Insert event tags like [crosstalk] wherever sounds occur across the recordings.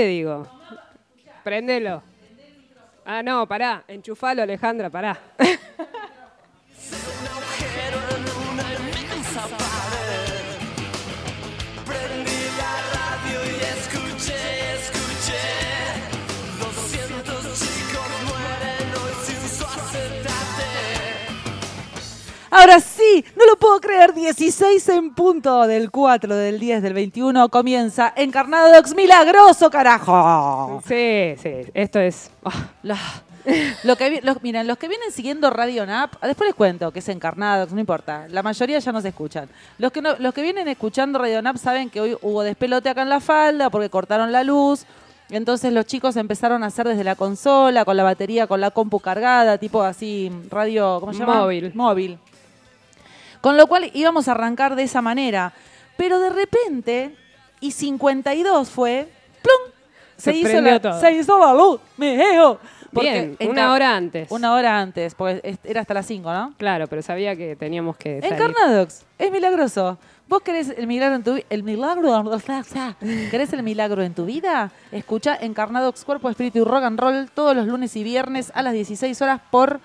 Te digo. Préndelo. Ah, no, pará. Enchufalo, Alejandra, pará. [laughs] Ahora sí, no lo puedo creer, 16 en punto del 4, del 10, del 21, comienza Encarnadox Milagroso, carajo. Sí, sí. Esto es. ah, La- [laughs] lo que, los, miren, los que vienen siguiendo Radio Nap, después les cuento que es Encarnadox, no importa, la mayoría ya nos escuchan. Los que, no- los que vienen escuchando Radio Nap saben que hoy hubo despelote acá en la falda porque cortaron la luz. Entonces los chicos empezaron a hacer desde la consola, con la batería, con la compu cargada, tipo así, radio, ¿cómo se llama? Móvil. Móvil. Con lo cual íbamos a arrancar de esa manera. Pero de repente, y 52 fue, ¡plum! Se hizo, la, todo. se hizo la luz, me eo. Porque Bien, en una hora antes. Una hora antes, porque era hasta las 5, ¿no? Claro, pero sabía que teníamos que salir. Encarnadox, es milagroso. ¿Vos querés el milagro en tu vida? ¿El milagro? ¿Querés el milagro en tu vida? Escucha Encarnadox Cuerpo, Espíritu y Rock and Roll todos los lunes y viernes a las 16 horas por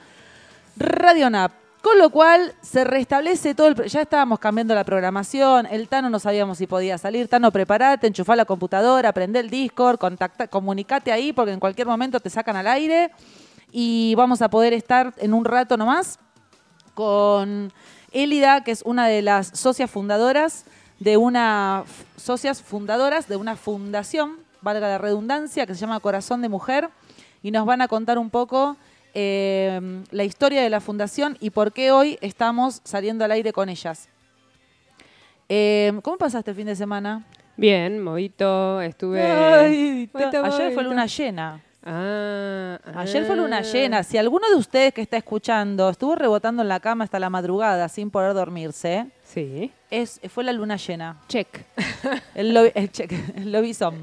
Radio Nap. Con lo cual se restablece todo el... Ya estábamos cambiando la programación, el Tano no sabíamos si podía salir. Tano, preparate, enchufá la computadora, prende el Discord, contacta, comunicate ahí porque en cualquier momento te sacan al aire. Y vamos a poder estar en un rato nomás con Elida, que es una de las socias fundadoras de una socias fundadoras de una fundación, valga la redundancia, que se llama Corazón de Mujer, y nos van a contar un poco eh, la historia de la fundación y por qué hoy estamos saliendo al aire con ellas. Eh, ¿Cómo pasaste el fin de semana? Bien, movito, estuve. Ay, Movito, ayer fue luna llena. Ah, Ayer fue luna ah. llena. Si alguno de ustedes que está escuchando estuvo rebotando en la cama hasta la madrugada sin poder dormirse, Sí. es, fue la luna llena. Check. [laughs] El, lobby, el, check- el. No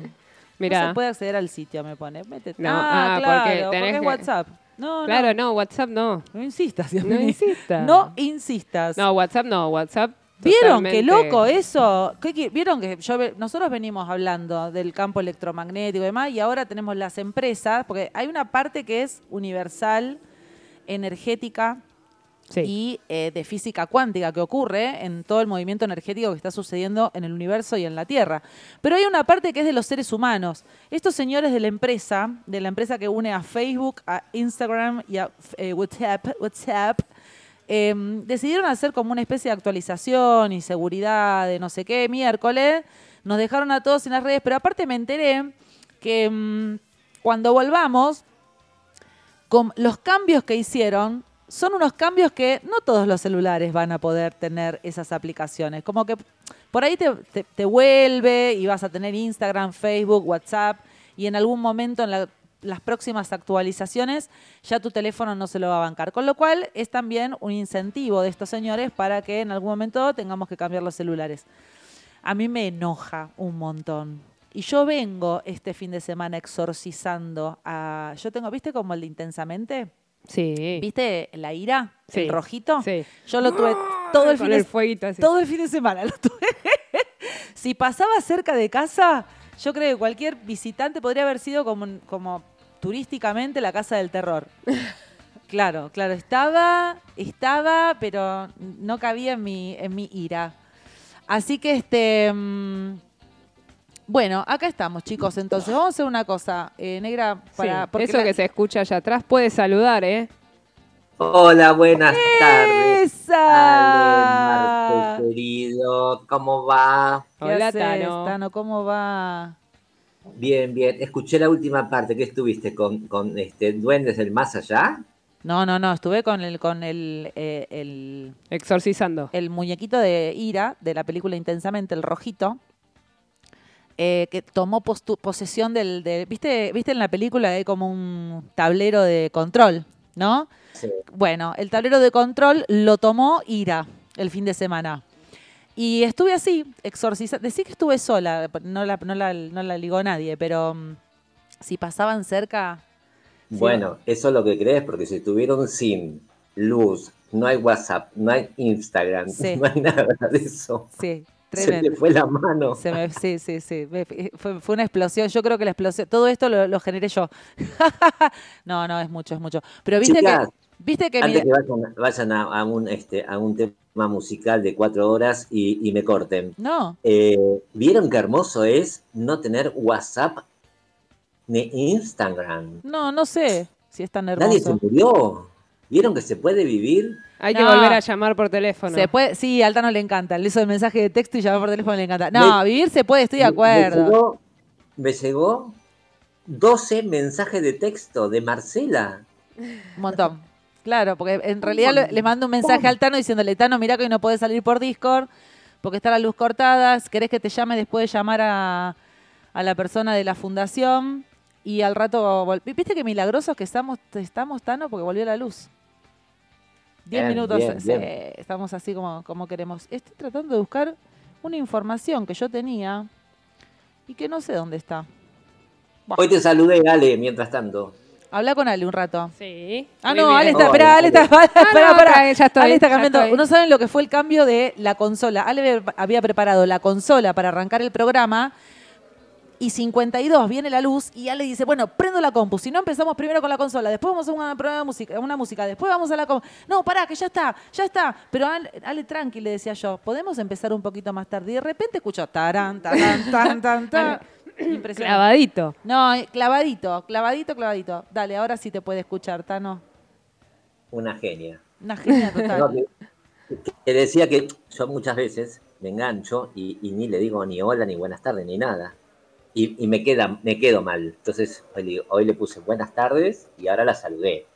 Mira. se puede acceder al sitio, me pone. Métete. No, ah, ah, claro, porque porque, tenés es que- WhatsApp. No, Claro, no. no, WhatsApp no. No insistas, Dios No mío. insistas. No insistas. No, WhatsApp no, WhatsApp. ¿Vieron qué loco eso? ¿Qué qui- ¿Vieron que yo nosotros venimos hablando del campo electromagnético y demás y ahora tenemos las empresas, porque hay una parte que es universal, energética Y eh, de física cuántica que ocurre en todo el movimiento energético que está sucediendo en el universo y en la Tierra. Pero hay una parte que es de los seres humanos. Estos señores de la empresa, de la empresa que une a Facebook, a Instagram y a eh, WhatsApp, eh, decidieron hacer como una especie de actualización y seguridad de no sé qué miércoles. Nos dejaron a todos en las redes, pero aparte me enteré que mm, cuando volvamos, con los cambios que hicieron son unos cambios que no todos los celulares van a poder tener esas aplicaciones. Como que por ahí te, te- vuelve y vas a tener Instagram, Facebook, WhatsApp y en algún momento en la- las próximas actualizaciones ya tu teléfono no se lo va a bancar. Con lo cual es también un incentivo de estos señores para que en algún momento tengamos que cambiar los celulares. A mí me enoja un montón. Y yo vengo este fin de semana exorcizando a... Yo tengo, ¿viste como el de Intensamente? Sí. ¿Viste la ira? Sí. El rojito. Sí. Yo lo tuve todo el, fin el de, fueguito así. todo el fin de semana. Lo tuve. [laughs] si pasaba cerca de casa, yo creo que cualquier visitante podría haber sido como, como turísticamente la casa del terror. [laughs] Claro, claro, estaba, estaba, pero no cabía en mi, en mi ira. Así que este. mm, bueno, acá estamos, chicos. Entonces, vamos a hacer una cosa, eh, negra, para. Sí, porque Eso la- que se escucha allá atrás puede saludar, ¿eh? Hola, buenas tardes. ¡Esa! Ale, Marco, querido, ¿cómo va? ¿Qué Hola, haces, Tano. Tano? ¿Cómo va? Bien, bien. Escuché la última parte. ¿Qué estuviste con, con este Duendes del Más Allá? No, no, no, estuve con el, con el, eh, el, Exorcizando. el muñequito de Ira, de la película Intensamente, el rojito, eh, que tomó posesión del, de- ¿viste, ¿viste en la película hay como un tablero de control, ¿no? Sí. Bueno, el tablero de control lo tomó Ira el fin de semana. Y estuve así, exorcizando. Decí que estuve sola, no la, no la, no la ligó nadie, pero mm, si pasaban cerca... sí, Bueno, eso es lo que crees, porque si estuvieron sin luz, no hay WhatsApp, no hay Instagram, Sí. [laughs] no hay nada de eso. Sí, Se te fue la mano. Se me- sí, sí, sí. Me- Fue, fue una explosión. Yo creo que la explosión. Todo esto lo, lo generé yo. [laughs] no, no, es mucho, es mucho. Pero viste Chicas, que. Viste que. Antes que vayan, vayan a, a un, este, a un tema musical de cuatro horas y, y me corten. No. Eh, ¿Vieron qué hermoso es no tener WhatsApp ni Instagram? No, no sé si es tan Nadie se hermoso. murió. ¿Vieron que se puede vivir? Hay que volver a llamar por teléfono. Se puede, sí, a Altano le encanta. Eso de mensaje de texto y llamar por teléfono le encanta. No, Me- vivir se puede, estoy de acuerdo. Me llegó, me llegó 12 mensajes de texto de Marcela. Un montón. Claro, porque en realidad le, le mando un mensaje al Tano diciéndole, Tano, mira que hoy no puedes salir por Discord porque está la luz cortada. ¿Querés que te llame después de llamar a, a la persona de la fundación? Y al rato, vol- ¿viste qué milagrosos que estamos, estamos Tano? Porque volvió la luz. Diez Bien, minutos, bien, sí, bien. estamos así como, como queremos. Estoy tratando de buscar una información que yo tenía y que no sé dónde está. Hoy te saludé, Ale, mientras tanto. Habla con Ale un rato. Sí. Ah, no. Ale está, Oh, espera, Ale está, espera, espera. acá, ya estoy, Ale está cambiando. No saben lo que fue el cambio de la consola. Ale había preparado la consola para arrancar el programa y 52 viene la luz y Ale dice, bueno, prendo la compu. Si no, empezamos primero con la consola, después vamos a una prueba de música, una música, después vamos a la compu. No, pará, que ya está, ya está. Pero Ale, Ale, tranqui, le decía yo, ¿podemos empezar un poquito más tarde? Y de repente escucho tarán, tarán, tan, tan, tan. Impresionante. Clavadito. No, clavadito, clavadito, clavadito. Dale, ahora sí te puede escuchar, Tano. Una genia. Una genia [laughs] No, total. que, que decía que yo muchas veces me engancho y, y ni le digo ni hola, ni buenas tardes, ni nada. Y, y me, queda, me quedo mal. Entonces hoy, le digo- hoy le puse buenas tardes y ahora la saludé.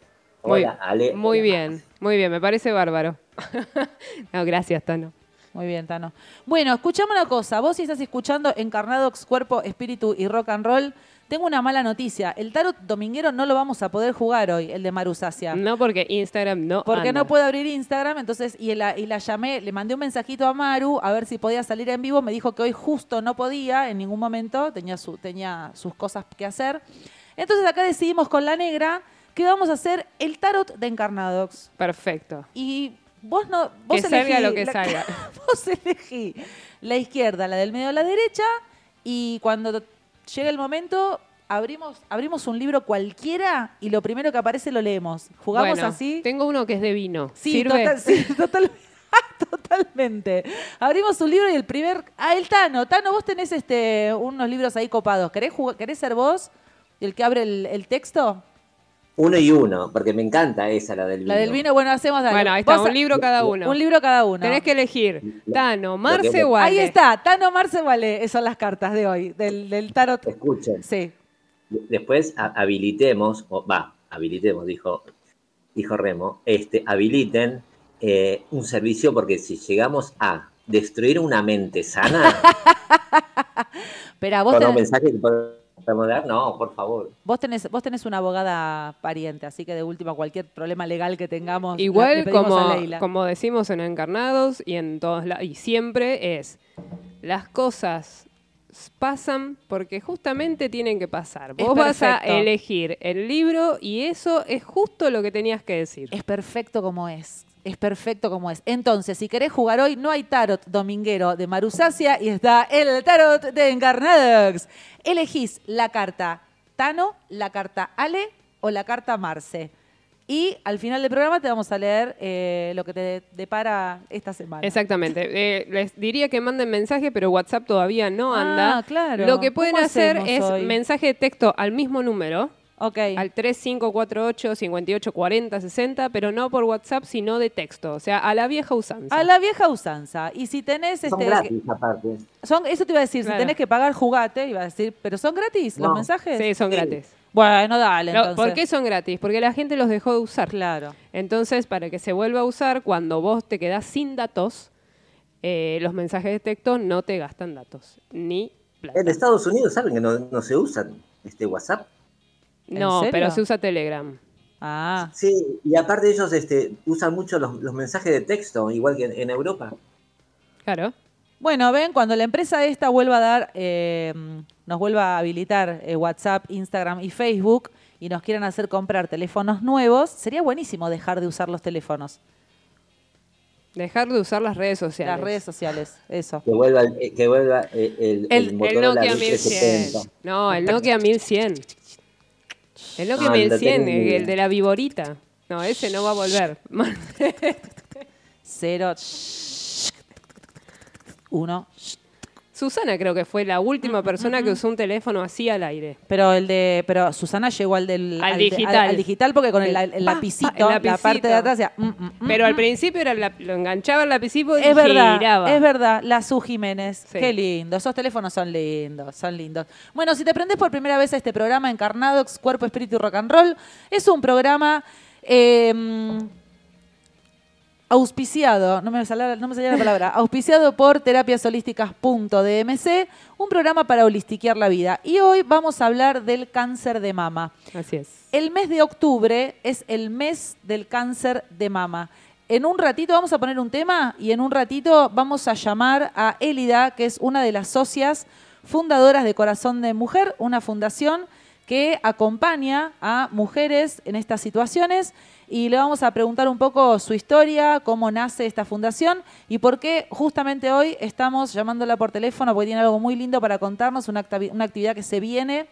Muy, Hola, Ale. muy bien, muy bien, me parece bárbaro. [laughs] no, gracias, Tano. Muy bien, Tano. Bueno, escuchame una cosa. Vos si estás escuchando Encarnadox, Cuerpo, Espíritu y Rock and Roll, tengo una mala noticia. El tarot dominguero no lo vamos a poder jugar hoy, el de Marusacia. No porque Instagram no Porque anda. no puedo abrir Instagram, entonces, y la, y la llamé, le mandé un mensajito a Maru a ver si podía salir en vivo. Me dijo que hoy justo no podía en ningún momento, tenía, su, tenía sus cosas que hacer. Entonces acá decidimos con la negra que vamos a hacer el tarot de Encarnadox. Perfecto. Y vos no. Vos Que salga lo que la- salga. [laughs] vos elegí la izquierda, la del medio a la derecha, y cuando llega el momento, abrimos, abrimos un libro cualquiera y lo primero que aparece lo leemos. Jugamos Bueno, así. Tengo uno que es de vino. Sí, total- sí, [laughs] total- [laughs] totalmente. Abrimos un libro y el primer. Ah, el Tano. Tano, vos tenés este, unos libros ahí copados. ¿Querés, querés ser vos el que abre el, el texto? Uno y uno, porque me encanta esa, la del vino. La del vino, bueno, hacemos dale. Bueno, ahí está, Vos- un libro cada uno. Un libro cada uno. Tenés que elegir Tano, Marce o Ahí está, Tano Marce Vale, esas son las cartas de hoy, del, del tarot. Escuchen, Sí. después ha- habilitemos, o va, habilitemos, dijo, dijo Remo, este, habiliten eh, un servicio porque si llegamos a destruir una mente sana [laughs] Pero vos con un tenés, mensaje que no, por favor. vos, tenés, vos tenés una abogada pariente, así que de última cualquier problema legal que tengamos, Igual como, a Leila. como decimos en Encarnados y en todos lados, y siempre es, las cosas pasan porque justamente tienen que pasar. Vos vas a elegir el libro y eso es justo lo que tenías que decir. Es perfecto como es. Es perfecto como es. Entonces, si querés jugar hoy, no hay tarot dominguero de Marusacia y está el tarot de Encarnadox. Elegís la carta Tano, la carta Ale o la carta Marce. Y al final del programa te vamos a leer eh, lo que te depara esta semana. Exactamente. [laughs] Eh, les diría que manden mensaje, pero WhatsApp todavía no Ah, anda. claro. Lo que pueden ¿Cómo hacer es hoy? mensaje de texto al mismo número, Ok. al 3548 58 40 60, pero no por WhatsApp, sino de texto. O sea, a la vieja usanza. A la vieja usanza. Y si tenés Son este. gratis aparte. son- eso te iba a decir, Claro. si tenés que pagar, jugate, iba a decir, pero son gratis los No. mensajes. Sí, son Sí. gratis. Bueno, dale. No, entonces. ¿Por qué son gratis? Porque la gente los dejó de usar. Claro. Entonces, para que se vuelva a usar, cuando vos te quedás sin datos, eh, los mensajes de texto no te gastan datos, ni plata. En Estados Unidos saben que no, no se usan este WhatsApp. ¿En No, serio? pero se usa Telegram. Ah, Sí, y aparte ellos este, usan mucho los, los mensajes de texto, igual que en, en Europa. Claro. bueno, ven, cuando la empresa esta vuelva a dar, eh, nos vuelva a habilitar eh, WhatsApp, Instagram y Facebook y nos quieran hacer comprar teléfonos nuevos, sería buenísimo dejar de usar los teléfonos. Dejar de usar las redes sociales. Las redes sociales, eso. Que vuelva, el- que vuelva eh, el, El- el, El Motorola Nokia 2070. 1100. No, el Nokia 1100. El Nokia Ah, el 1100, de el, tengo- el de la viborita. No, ese no va a volver. [laughs] Cero. Uno. Susana creo que fue la última persona que usó un teléfono así al aire. Pero el de, pero Susana llegó al del Al digital. al digital porque con el, El lapicito, la parte de atrás mm, mm, mm, Pero al mm. principio era la- lo enganchaba el lapicito y Es verdad, giraba. es verdad, la Su Jiménez. Sí. Qué lindo, esos teléfonos son lindos, son lindos. Bueno, si te prendes por primera vez a este programa Encarnadox, Cuerpo, Espíritu y Rock and Roll, es un programa eh, auspiciado, no me, salía, no me salía la palabra, auspiciado por terapiasolísticas.dmc, un programa para holistiquear la vida. Y hoy vamos a hablar del cáncer de mama. Así es. El mes de octubre es el mes del cáncer de mama. En un ratito vamos a poner un tema y en un ratito vamos a llamar a Élida, que es una de las socias fundadoras de Corazón de Mujer, una fundación que acompaña a mujeres en estas situaciones y le vamos a preguntar un poco su historia, cómo nace esta fundación y por qué justamente hoy estamos llamándola por teléfono porque tiene algo muy lindo para contarnos, una, una actividad que se viene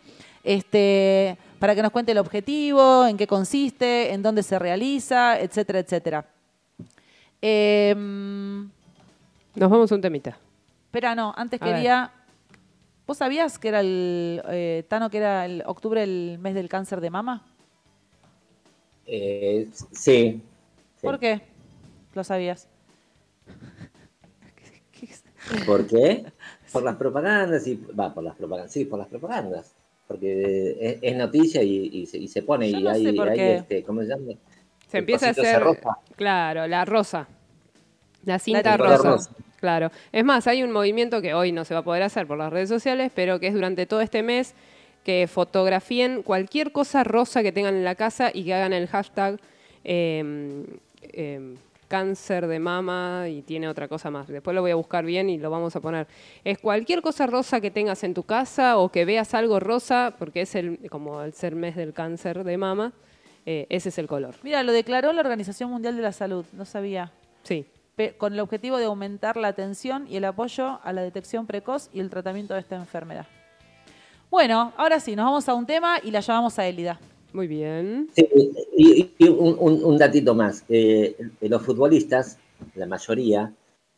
este, para que nos cuente el objetivo, en qué consiste, en dónde se realiza, etcétera, etcétera. Em, Nos vamos a un temita. espera, no, antes A ver. quería... ¿Vos sabías que era el, eh, Tano, que era el octubre el mes del cáncer de mama? Eh, sí. sí. ¿Por qué? Lo sabías. [laughs] ¿Por qué? Por las propagandas y va por las propagandas, sí, por las propagandas, porque es, es noticia y, y se, y se pone Yo y no hay, este, ¿cómo se llama? Se empieza a hacer. rosa. Claro, la rosa. La cinta de rosa. rosa. Claro. Es más, hay un movimiento que hoy no se va a poder hacer por las redes sociales, pero que es durante todo este mes que fotografíen cualquier cosa rosa que tengan en la casa y que hagan el hashtag eh, eh, cáncer de mama y tiene otra cosa más. Después lo voy a buscar bien y lo vamos a poner. Es cualquier cosa rosa que tengas en tu casa o que veas algo rosa, porque es el, como el ser mes del cáncer de mama, eh, ese es el color. Mira, lo declaró la Organización Mundial de la Salud, no sabía. Sí. Pe- con el objetivo de aumentar la atención y el apoyo a la detección precoz y el tratamiento de esta enfermedad. Bueno, ahora sí, nos vamos a un tema y la llamamos a Élida. Muy bien. Sí, y, y un, un- un datito más. eh, los futbolistas, la mayoría,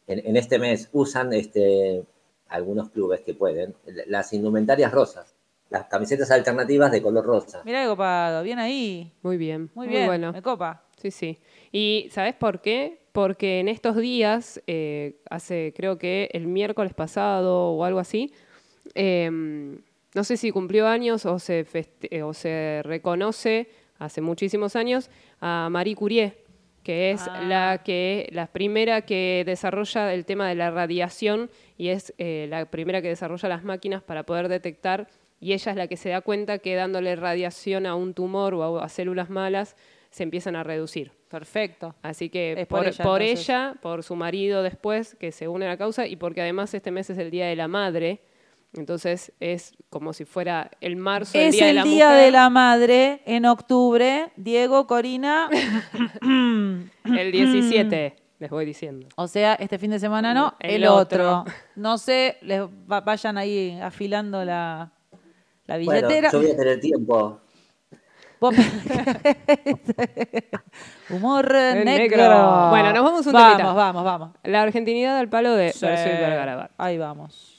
en, en este mes usan este, algunos clubes que pueden, las indumentarias rosas, las camisetas alternativas de color rosa. Mirá qué copado, bien ahí. Muy bien. Muy bien, bueno. me copa. Sí, sí. ¿Y sabes por qué? Porque en estos días, eh, hace creo que el miércoles pasado o algo así, eh, no sé si cumplió años o se, feste- eh, o se reconoce hace muchísimos años a Marie Curie, que es Ah. la que la primera que desarrolla el tema de la radiación y es eh, la primera que desarrolla las máquinas para poder detectar y ella es la que se da cuenta que dándole radiación a un tumor o a, a células malas se empiezan a reducir. Perfecto. Así que Es por, por por ella, ella, por su marido después, que se une a la causa, y porque además este mes es el Día de la Madre, entonces es como si fuera el marzo, el Es Día de el la Día Mujer, de la Madre en octubre. Diego, Corina. [laughs] el 17, les voy diciendo. o sea, este fin de semana no, el, El otro. otro. No sé, les va- vayan ahí afilando la, la Bueno, billetera. yo voy a tener tiempo. [laughs] Humor negro. negro. Bueno, nos vamos un Vamos, temita. vamos, vamos. La argentinidad al palo de Sí. Ahí vamos.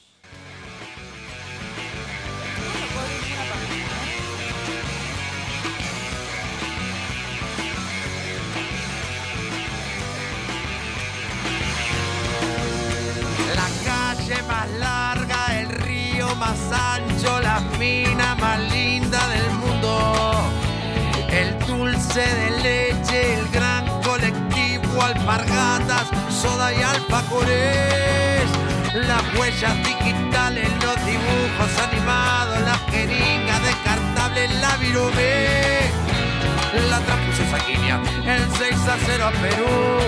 Calle más larga, el río más ancho, la mina más linda del mundo. El dulce de leche, el gran colectivo, alpargatas, soda y alfajores. Las huellas digitales, los dibujos animados, la jeringa descartable, la virome. La trampusa saquinia, el 6 a 0 a Perú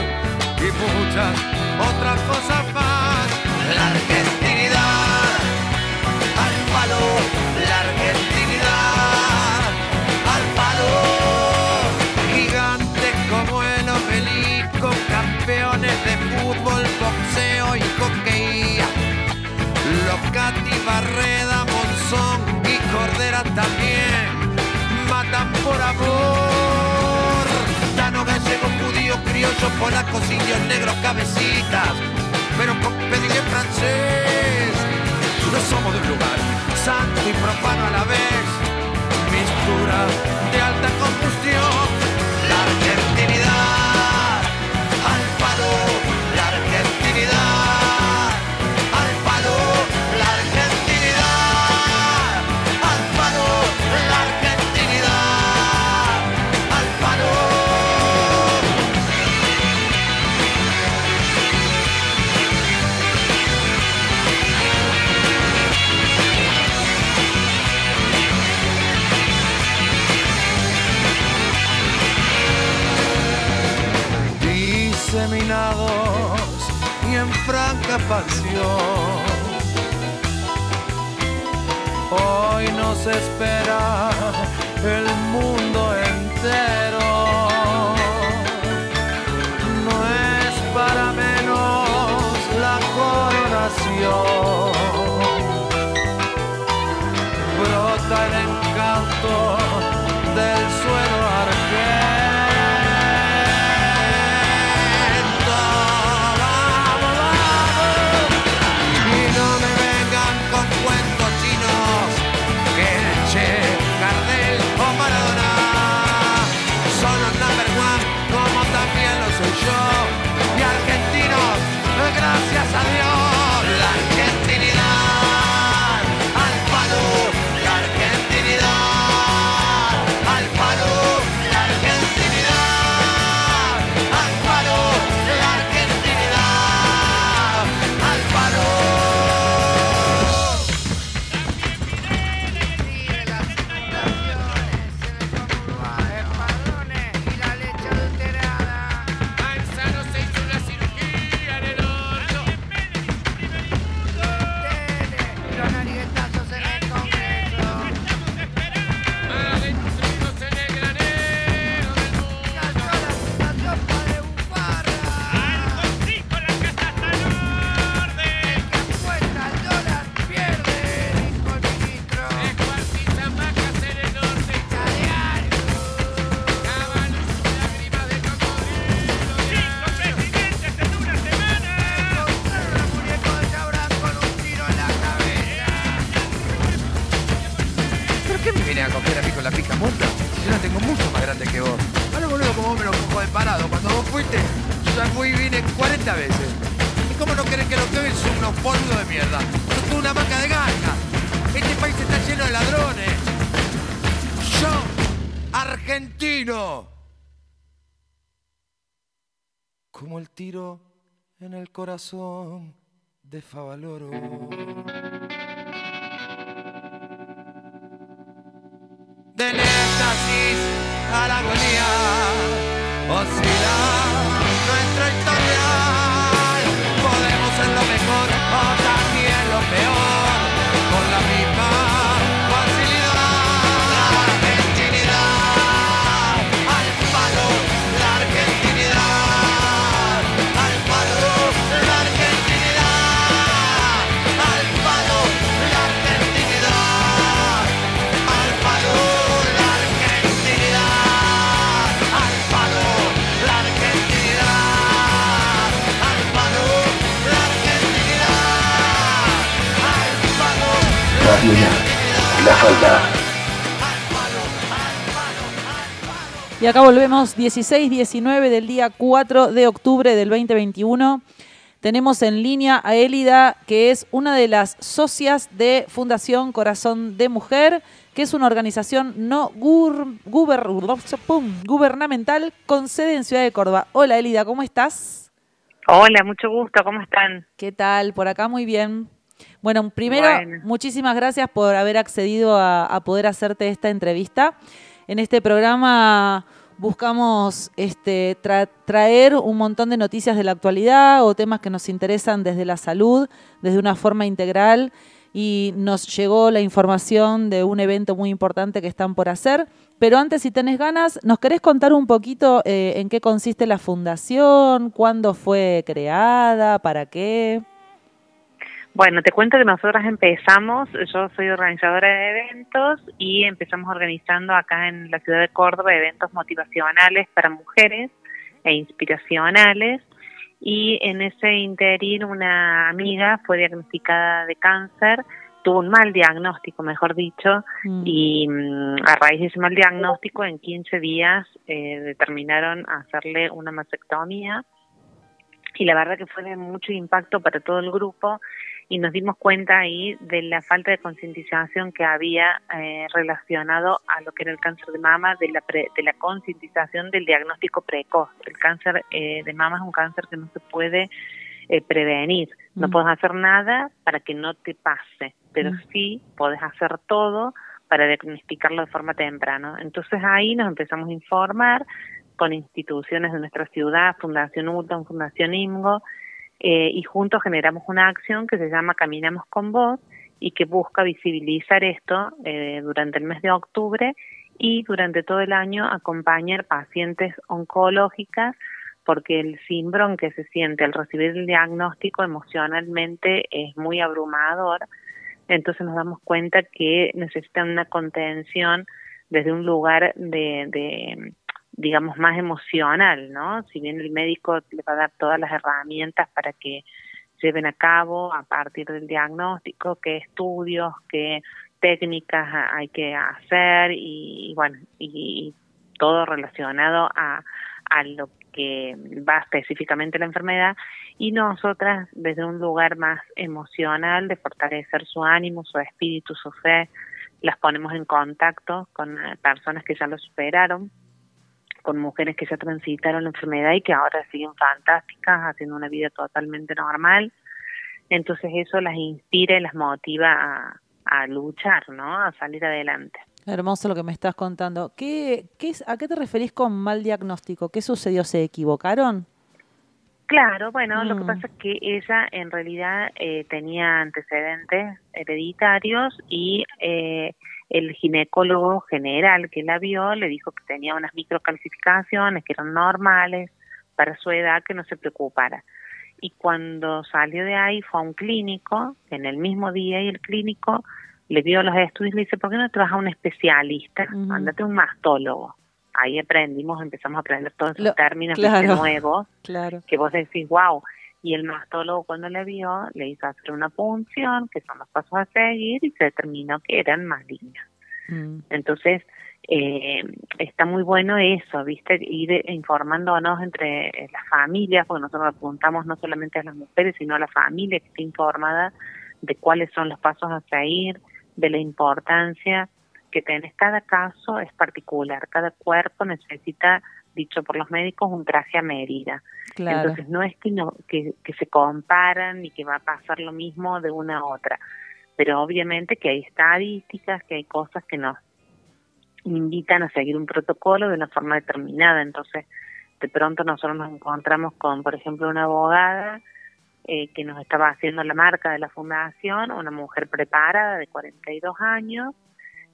y muchas otras cosas más la argentinidad, al palo, la argentinidad, al palo. Gigantes como el obelisco, campeones de fútbol, boxeo y coqueía. Locati, Barreda, Monzón y Cordera también matan por amor. Tano, gallego, judío, criollo, polacos, indios, negros, cabecitas pero con pedigrí francés. No somos de un lugar santo y profano a la vez, mistura de alta combustión, la franca pasión. Hoy nos espera el mundo corazón de Favaloro. del éxtasis a la agonía, oscila Y acá volvemos 16-19 del día 4 de octubre del 2021. Tenemos en línea a Élida, que es una de las socias de Fundación Corazón de Mujer, que es una organización no gur- guber- pum, gubernamental con sede en Ciudad de Córdoba. Hola Élida, ¿cómo estás? Hola, mucho gusto, ¿cómo están? ¿Qué tal? Por acá muy bien. Bueno, primero, Bueno. muchísimas gracias por haber accedido a, a poder hacerte esta entrevista. En este programa buscamos este, tra- traer un montón de noticias de la actualidad o temas que nos interesan desde la salud, desde una forma integral. Y nos llegó la información de un evento muy importante que están por hacer. Pero antes, si tenés ganas, ¿nos querés contar un poquito eh, en qué consiste la fundación? ¿Cuándo fue creada? ¿Para qué? Bueno, te cuento que nosotras empezamos, yo soy organizadora de eventos y empezamos organizando acá en la ciudad de Córdoba eventos motivacionales para mujeres e inspiracionales. Y en ese interín una amiga fue diagnosticada de cáncer, tuvo un mal diagnóstico, mejor dicho, Mm. y mm, a raíz de ese mal diagnóstico en 15 días eh, determinaron hacerle una mastectomía y la verdad que fue de mucho impacto para todo el grupo y nos dimos cuenta ahí de la falta de concientización que había eh, relacionado a lo que era el cáncer de mama, de la, pre- de la concientización del diagnóstico precoz. El cáncer eh, de mama es un cáncer que no se puede eh, prevenir. No Mm. puedes hacer nada para que no te pase, pero Mm. sí puedes hacer todo para diagnosticarlo de forma temprana. Entonces ahí nos empezamos a informar con instituciones de nuestra ciudad, Fundación UTAN, Fundación IMGO, eh, y juntos generamos una acción que se llama Caminamos con Vos y que busca visibilizar esto eh, durante el mes de octubre y durante todo el año acompañar pacientes oncológicas porque el síndrome que se siente al recibir el diagnóstico emocionalmente es muy abrumador. Entonces nos damos cuenta que necesitan una contención desde un lugar de, de digamos, más emocional, ¿no? Si bien el médico le va a dar todas las herramientas para que lleven a cabo a partir del diagnóstico, qué estudios, qué técnicas ha- hay que hacer y, bueno, y, todo relacionado a, a lo que va específicamente la enfermedad y nosotras desde un lugar más emocional de fortalecer su ánimo, su espíritu, su fe, las ponemos en contacto con personas que ya lo superaron, con mujeres que ya transitaron la enfermedad y que ahora siguen fantásticas, haciendo una vida totalmente normal. Entonces eso las inspira y las motiva a, a luchar, ¿no? A salir adelante. Hermoso lo que me estás contando. ¿Qué, qué ¿A qué te referís con mal diagnóstico? ¿Qué sucedió? ¿Se equivocaron? Claro, bueno, lo que Mm. pasa es que ella en realidad eh, tenía antecedentes hereditarios y eh, el ginecólogo general que la vio le dijo que tenía unas microcalcificaciones que eran normales para su edad, que no se preocupara. Y cuando salió de ahí fue a un clínico, en el mismo día, y el clínico le vio los estudios y le dice, ¿por qué no te vas a un especialista? Andate a un mastólogo. Ahí aprendimos, empezamos a aprender todos esos Lo- términos claro. nuevos Claro. que vos decís, wow. Y el mastólogo cuando le vio, le hizo hacer una punción, que son los pasos a seguir, y se determinó que eran malignas. Mm. Entonces, eh, está muy bueno eso, ¿viste? Ir informándonos entre eh, las familias, porque nosotros apuntamos no solamente a las mujeres, sino a la familia que esté informada de cuáles son los pasos a seguir, de la importancia que tenés. Cada caso es particular, cada cuerpo necesita, dicho por los médicos, un traje a medida. Claro. Entonces no es que, no, que, que se comparan y que va a pasar lo mismo de una a otra, pero obviamente que hay estadísticas, que hay cosas que nos invitan a seguir un protocolo de una forma determinada. Entonces, de pronto nosotros nos encontramos con, por ejemplo, una abogada eh, que nos estaba haciendo la marca de la fundación, una mujer preparada de 42 años,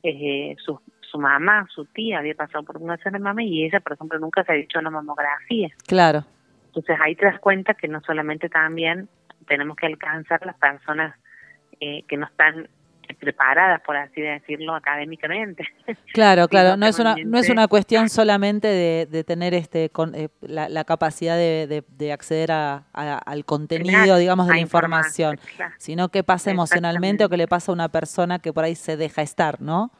eh, su, su mamá, su tía había pasado por un cáncer de mama y ella, por ejemplo, nunca se ha hecho una mamografía. Claro. Entonces ahí te das cuenta que no solamente también tenemos que alcanzar las personas eh, que no están preparadas, por así decirlo, académicamente. [laughs] Claro, claro, no que es una no es una cuestión solamente de, de tener este con, eh, la, la capacidad de, de- de acceder a, a- al contenido, Claro, digamos, de la información, claro. sino qué pasa emocionalmente o qué le pasa a una persona que por ahí se deja estar, ¿no?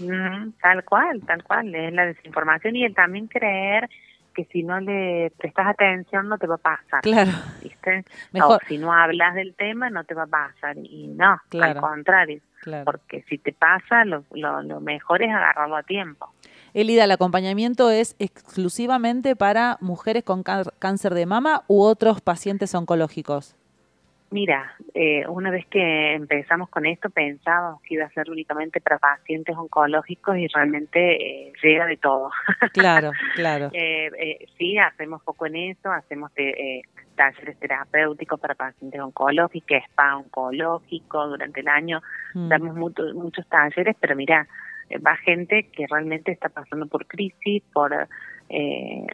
Ujú, tal cual, tal cual, es la desinformación y el también creer que si no le prestas atención no te va a pasar. Claro, ¿viste? Mejor- O si no hablas del tema no te va a pasar y no, Claro. al contrario, claro. porque si te pasa lo, lo, lo mejor es agarrarlo a tiempo. Elida, ¿el acompañamiento es exclusivamente para mujeres con cá- cáncer de mama u otros pacientes oncológicos? Mira, eh, una vez que empezamos con esto pensábamos que iba a ser únicamente para pacientes oncológicos y realmente eh, llega de todo. [laughs] Claro, claro. Eh, eh, sí, hacemos poco en eso, hacemos te- eh, talleres terapéuticos para pacientes oncológicos, spa oncológico durante el año, Mm. damos mucho- muchos talleres, pero mira, eh, va gente que realmente está pasando por crisis, por eh,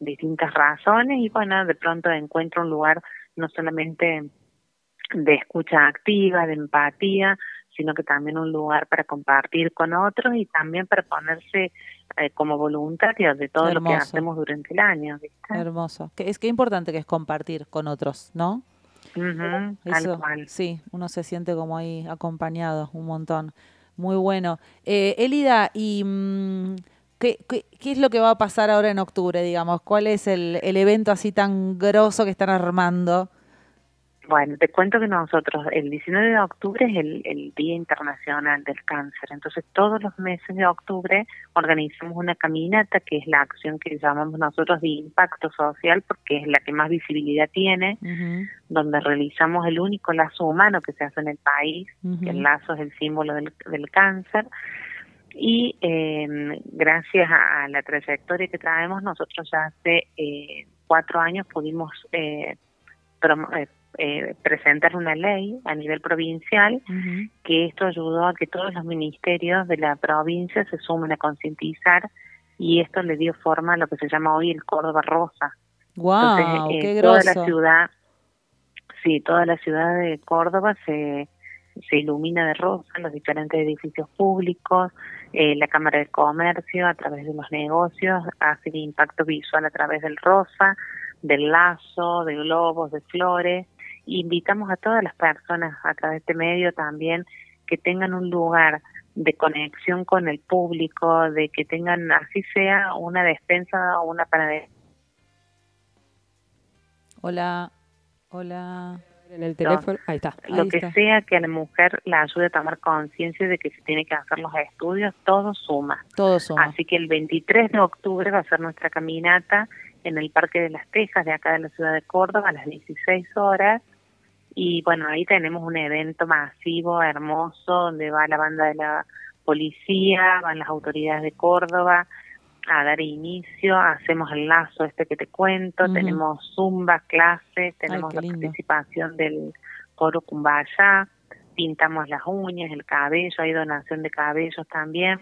distintas razones y bueno, de pronto encuentra un lugar no solamente de escucha activa, de empatía, sino que también un lugar para compartir con otros y también para ponerse eh, como voluntarios de todo lo que hacemos durante el año. ¿viste? Hermoso. Que es que importante que es compartir con otros, ¿no? Ujú, tal Eso, cual. sí, uno se siente como ahí acompañado un montón. Muy bueno. Eh, Elida, ¿y mm, qué, qué, qué es lo que va a pasar ahora en octubre, digamos? ¿Cuál es el, el evento así tan grosso que están armando? Bueno, te cuento que nosotros, el 19 de octubre es el, el Día Internacional del Cáncer, entonces todos los meses de octubre organizamos una caminata, que es la acción que llamamos nosotros de impacto social, porque es la que más visibilidad tiene, donde realizamos el único lazo humano que se hace en el país, que el lazo es el símbolo del, del cáncer. Y eh, gracias a, a la trayectoria que traemos, nosotros ya hace eh, cuatro años pudimos eh, promo- eh, eh, presentar una ley a nivel provincial que esto ayudó a que todos los ministerios de la provincia se sumen a concientizar y esto le dio forma a lo que se llama hoy el Córdoba Rosa. ¡Guau! Entonces, ¡Qué toda grosso! la ciudad, sí, toda la ciudad de Córdoba se, se ilumina de rosa, los diferentes edificios públicos, eh, la Cámara de Comercio a través de los negocios hace el impacto visual a través del rosa, del lazo, de globos, de flores. Invitamos a todas las personas a través de este medio también que tengan un lugar de conexión con el público, de que tengan, así sea, una despensa o una panadería Hola, hola. En el teléfono, ahí está. lo que está. sea que a la mujer la ayude a tomar conciencia de que se tiene que hacer los estudios, todo suma. Todo suma. Así que el 23 de octubre va a ser nuestra caminata en el Parque de las Tejas de acá de la ciudad de Córdoba a las 16 horas. Y bueno, ahí tenemos un evento masivo, hermoso, donde va la banda de la policía, van las autoridades de Córdoba a dar inicio, hacemos el lazo este que te cuento, tenemos zumba, clases, tenemos la participación del coro Cumbaya, pintamos las uñas, el cabello, hay donación de cabellos también.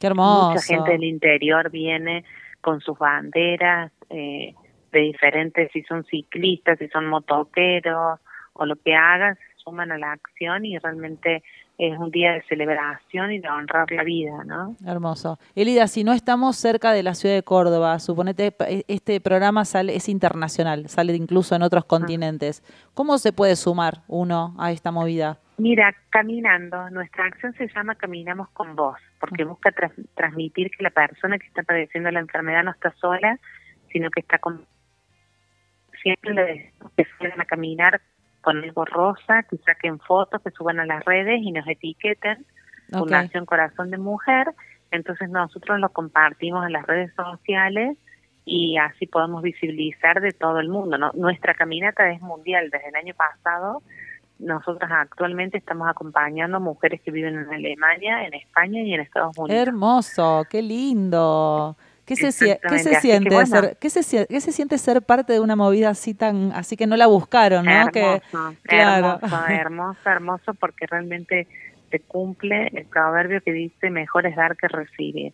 ¡Qué hermoso! Mucha gente del interior viene con sus banderas eh, de diferentes, si son ciclistas, si son motoqueros o lo que hagan, se suman a la acción y realmente es un día de celebración y de honrar la vida, ¿no? Hermoso. Elida, si no estamos cerca de la ciudad de Córdoba, suponete, e- este programa sale, es internacional, sale incluso en otros continentes. ¿Cómo se puede sumar uno a esta movida? Mira, caminando, nuestra acción se llama Caminamos con Vos, porque busca tras- transmitir que la persona que está padeciendo la enfermedad no está sola, sino que está con... Siempre le decimos que salgan a caminar con algo rosa, que saquen fotos, que suban a las redes y nos etiqueten, Ok. Fundación Corazón de Mujer, entonces nosotros lo compartimos en las redes sociales y así podemos visibilizar de todo el mundo. ¿no? Nuestra caminata es mundial desde el año pasado. Nosotros actualmente estamos acompañando mujeres que viven en Alemania, en España y en Estados Unidos. Hermoso, qué lindo. ¿Qué se, qué se que siente bueno. ser, qué se, sie- qué se siente ser parte de una movida así tan, así que no la buscaron, ¿no? Que, claro. hermoso, hermoso, hermoso, porque realmente se cumple el proverbio que dice mejor es dar que recibir.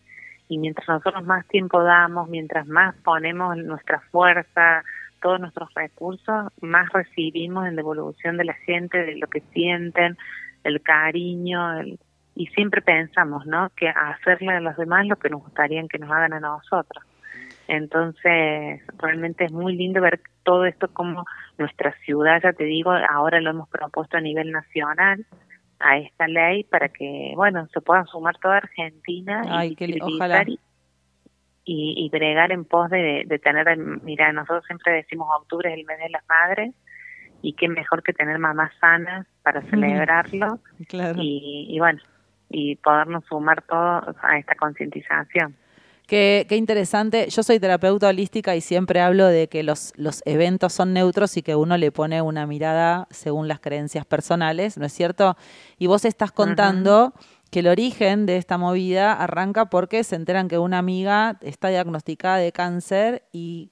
Y mientras nosotros más tiempo damos, mientras más ponemos nuestra fuerza, todos nuestros recursos, más recibimos en devolución de la gente, de lo que sienten, el cariño, el- y siempre pensamos, ¿no? Que hacerle a los demás lo que nos gustaría que nos hagan a nosotros. Entonces, realmente es muy lindo ver todo esto como nuestra ciudad, ya te digo, ahora lo hemos propuesto a nivel nacional a esta ley para que, bueno, se pueda sumar toda Argentina Ay, y visibilizar ojalá. y, y, y bregar en pos de, de tener, mira, nosotros siempre decimos octubre es el mes de las madres y qué mejor que tener mamás sanas para celebrarlo Claro. y, y bueno, y podernos sumar todos a esta concientización. Qué, qué interesante. Yo soy terapeuta holística y siempre hablo de que los, los eventos son neutros y que uno le pone una mirada según las creencias personales, ¿no es cierto? Y vos estás contando que el origen de esta movida arranca porque se enteran que una amiga está diagnosticada de cáncer y,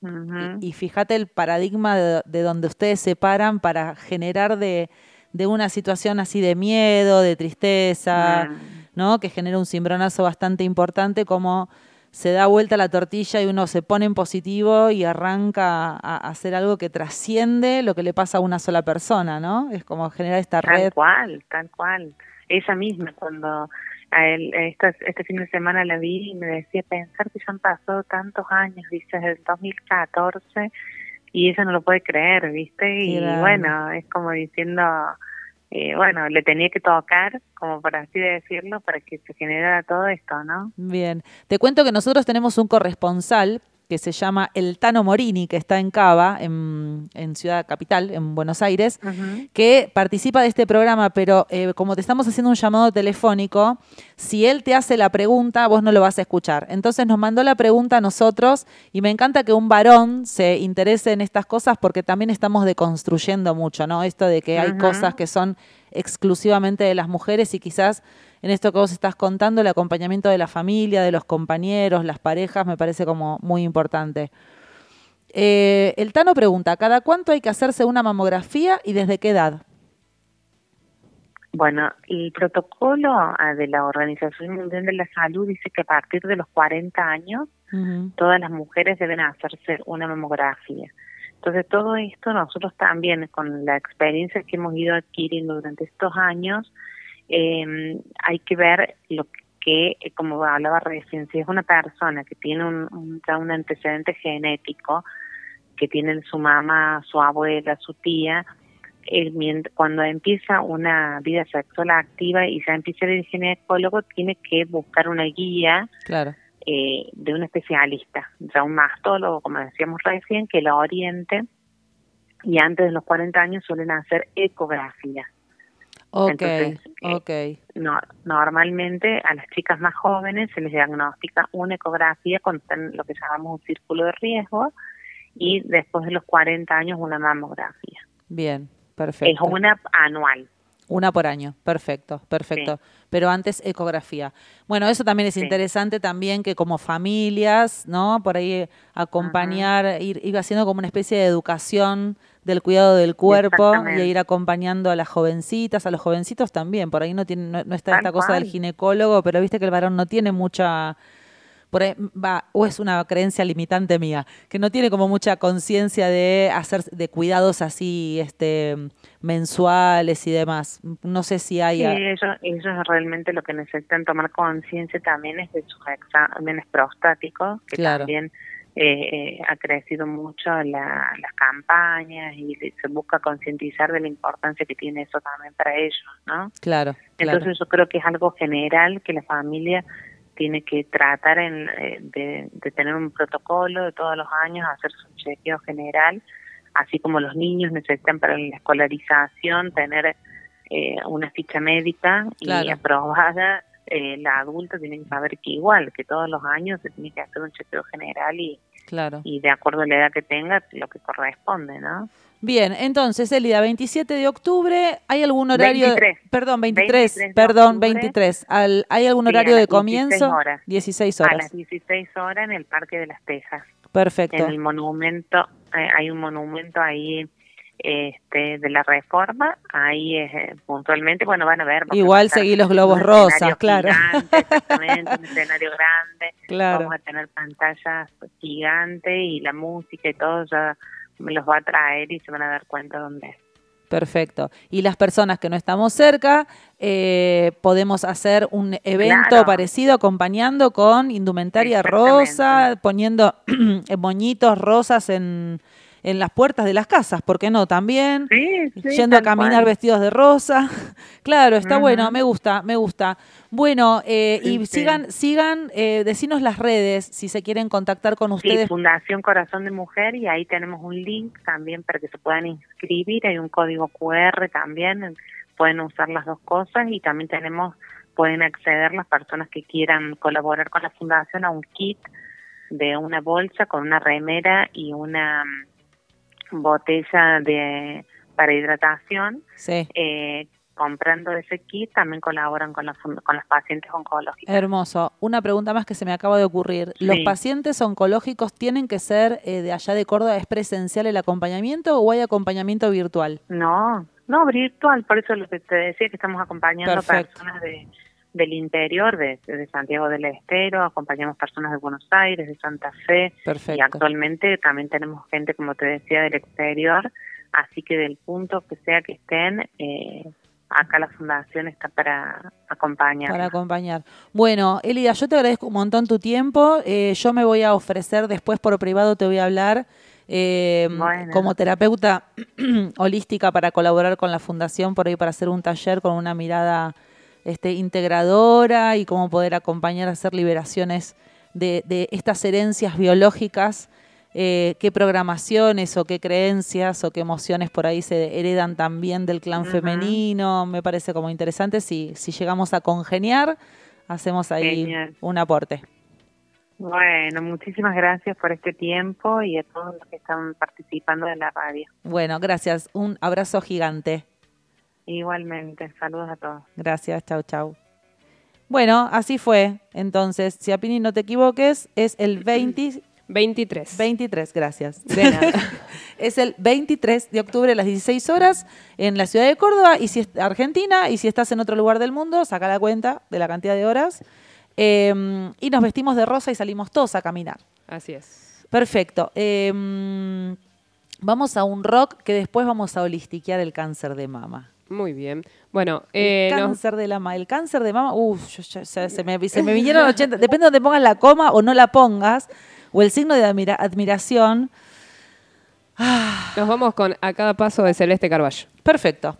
y, y fíjate el paradigma de, de donde ustedes se paran para generar de, de una situación así de miedo, de tristeza, Mm. ¿no? Que genera un cimbronazo bastante importante, como se da vuelta la tortilla y uno se pone en positivo y arranca a, hacer algo que trasciende lo que le pasa a una sola persona, ¿no? Es como generar esta Tal red. cual, tal cual. ella misma cuando a él, esta- este fin de semana la vi y me decía pensar que ya han pasado tantos años, dice, desde el 2014 y ella no lo puede creer, ¿viste? Y bueno, es como diciendo, eh, bueno, le tenía que tocar, como por así decirlo, para que se generara todo esto, ¿no? Bien, te cuento que nosotros tenemos un corresponsal que se llama El Tano Morini, que está en Cava, en, en Ciudad Capital, en Buenos Aires, que participa de este programa, pero eh, como te estamos haciendo un llamado telefónico, si él te hace la pregunta, vos no lo vas a escuchar. Entonces nos mandó la pregunta a nosotros y me encanta que un varón se interese en estas cosas porque también estamos deconstruyendo mucho, ¿no? Esto de que hay cosas que son exclusivamente de las mujeres y quizás en esto que vos estás contando, el acompañamiento de la familia, de los compañeros, las parejas, me parece como muy importante. Eh, el Tano pregunta, ¿cada cuánto hay que hacerse una mamografía y desde qué edad? Bueno, el protocolo ah, de la Organización Mundial de la Salud dice que a partir de los 40 años todas las mujeres deben hacerse una mamografía. Entonces, todo esto nosotros también, con la experiencia que hemos ido adquiriendo durante estos años, eh, hay que ver lo que, eh, como hablaba recién, si es una persona que tiene un, un, ya un antecedente genético, que tiene su mamá, su abuela, su tía, eh, cuando empieza una vida sexual activa y ya empieza el ginecólogo, tiene que buscar una guía Claro, eh, de un especialista, ya un mastólogo, como decíamos recién, que la oriente y antes de los 40 años suelen hacer ecografía. Ok, Entonces, eh, ok, No, normalmente a las chicas más jóvenes se les diagnostica una ecografía con lo que llamamos un círculo de riesgo y después de los 40 años una mamografía. bien, Es perfecto. una anual. Una por año, perfecto, perfecto. Pero antes ecografía. Bueno, eso también es Sí. interesante también que como familias, ¿no? Por ahí acompañar, ir, ir haciendo como una especie de educación del cuidado del cuerpo y ir acompañando a las jovencitas, a los jovencitos también. Por ahí no tiene, no, no está Tal esta cosa del ginecólogo, pero viste que el varón no tiene mucha por ahí, va, o es una creencia limitante mía, que no tiene como mucha conciencia de hacer de cuidados así este mensuales y demás. No sé si hay Sí, a- ellos, ellos realmente lo que necesitan tomar conciencia también es de sus exámenes prostáticos, que Claro. también eh, eh, ha crecido mucho la- las campañas y se busca concientizar de la importancia que tiene eso también para ellos, ¿no? claro, claro. Entonces yo creo que es algo general que la familia tiene que tratar en, eh, de, de tener un protocolo de todos los años, hacerse un chequeo general, así como los niños necesitan para la escolarización tener eh, una ficha médica Claro. y aprobada, eh, la adulta tiene que saber que igual, que todos los años se tiene que hacer un chequeo general y, claro. y de acuerdo a la edad que tenga, lo que corresponde, ¿no? Bien, entonces, Elida, 27 de octubre, ¿hay algún horario? 23. Perdón, 23, 23 de perdón, octubre. 23. Al- ¿Hay algún a horario de 16 comienzo? horas. 16 A horas. las 16 horas en el Parque de las Tejas. Perfecto. en el monumento eh, hay un monumento ahí este de la reforma ahí es, eh, puntualmente bueno van a ver Igual seguí los globos rosas, claro. gigante, [laughs] exactamente un escenario grande Claro. vamos a tener pantallas gigantes y la música y todo ya me los va a traer y se van a dar cuenta dónde es Perfecto. Y las personas que no estamos cerca, eh, podemos hacer un evento Claro. parecido acompañando con indumentaria rosa, poniendo [clears throat] moñitos rosas en, en las puertas de las casas, ¿por qué no? También sí, sí, yendo a caminar cual. vestidos de rosa. [laughs] claro, está bueno, me gusta, me gusta. Bueno, eh, Sí, y sí. sigan, sigan, eh, decinos las redes si se quieren contactar con ustedes. Fundación Corazón de Mujer y ahí tenemos un link también para que se puedan inscribir, hay un código QR también, pueden usar las dos cosas y también tenemos, pueden acceder las personas que quieran colaborar con la fundación a un kit de una bolsa con una remera y una botella de para hidratación. Sí. Eh, comprando ese kit también colaboran con, fund- con los pacientes oncológicos. Hermoso. Una pregunta más que se me acaba de ocurrir. ¿Los Sí. pacientes oncológicos tienen que ser eh, de allá de Córdoba? ¿Es presencial el acompañamiento o hay acompañamiento virtual? No, no virtual, por eso lo que te decía que estamos acompañando Perfecto. personas de, del interior, de, de Santiago del Estero, acompañamos personas de Buenos Aires, de Santa Fe, y Perfecto. actualmente también tenemos gente, como te decía, del exterior, así que del punto que sea que estén, eh, acá la fundación está para acompañar. Para acompañar. Bueno, Elida, yo te agradezco un montón tu tiempo. Eh, yo me voy a ofrecer después por privado, te voy a hablar eh, Bueno. como terapeuta [clears throat] holística para colaborar con la fundación por ahí para hacer un taller con una mirada este, integradora y cómo poder acompañar a hacer liberaciones de, de estas herencias biológicas. eh, qué programaciones o qué creencias o qué emociones por ahí se heredan también del clan femenino. Me parece como interesante si, si llegamos a congeniar, hacemos ahí Genial. un aporte. Bueno, muchísimas gracias por este tiempo y a todos los que están participando de la radio. Bueno, gracias. Un abrazo gigante. Igualmente, saludos a todos. Gracias, chau, chau. Bueno, así fue. Entonces, si a Pini no te equivoques, es el 20, 23. 23, gracias. De nada. [laughs] es el 23 de octubre a las 16 horas en la ciudad de Córdoba, y si es Argentina, y si estás en otro lugar del mundo, saca la cuenta de la cantidad de horas. Eh, y nos vestimos de rosa y salimos todos a caminar. Así es. Perfecto. Eh, vamos a un rock que después vamos a holistiquear el cáncer de mama. Muy bien. Bueno, El eh, nos- cáncer de la mama. El cáncer de mama, uff, se, me, se me [laughs] vinieron 80. Depende de donde pongas la coma o no la pongas, o el signo de admira- admiración. nos vamos con A cada paso de Celeste Carballo. Perfecto.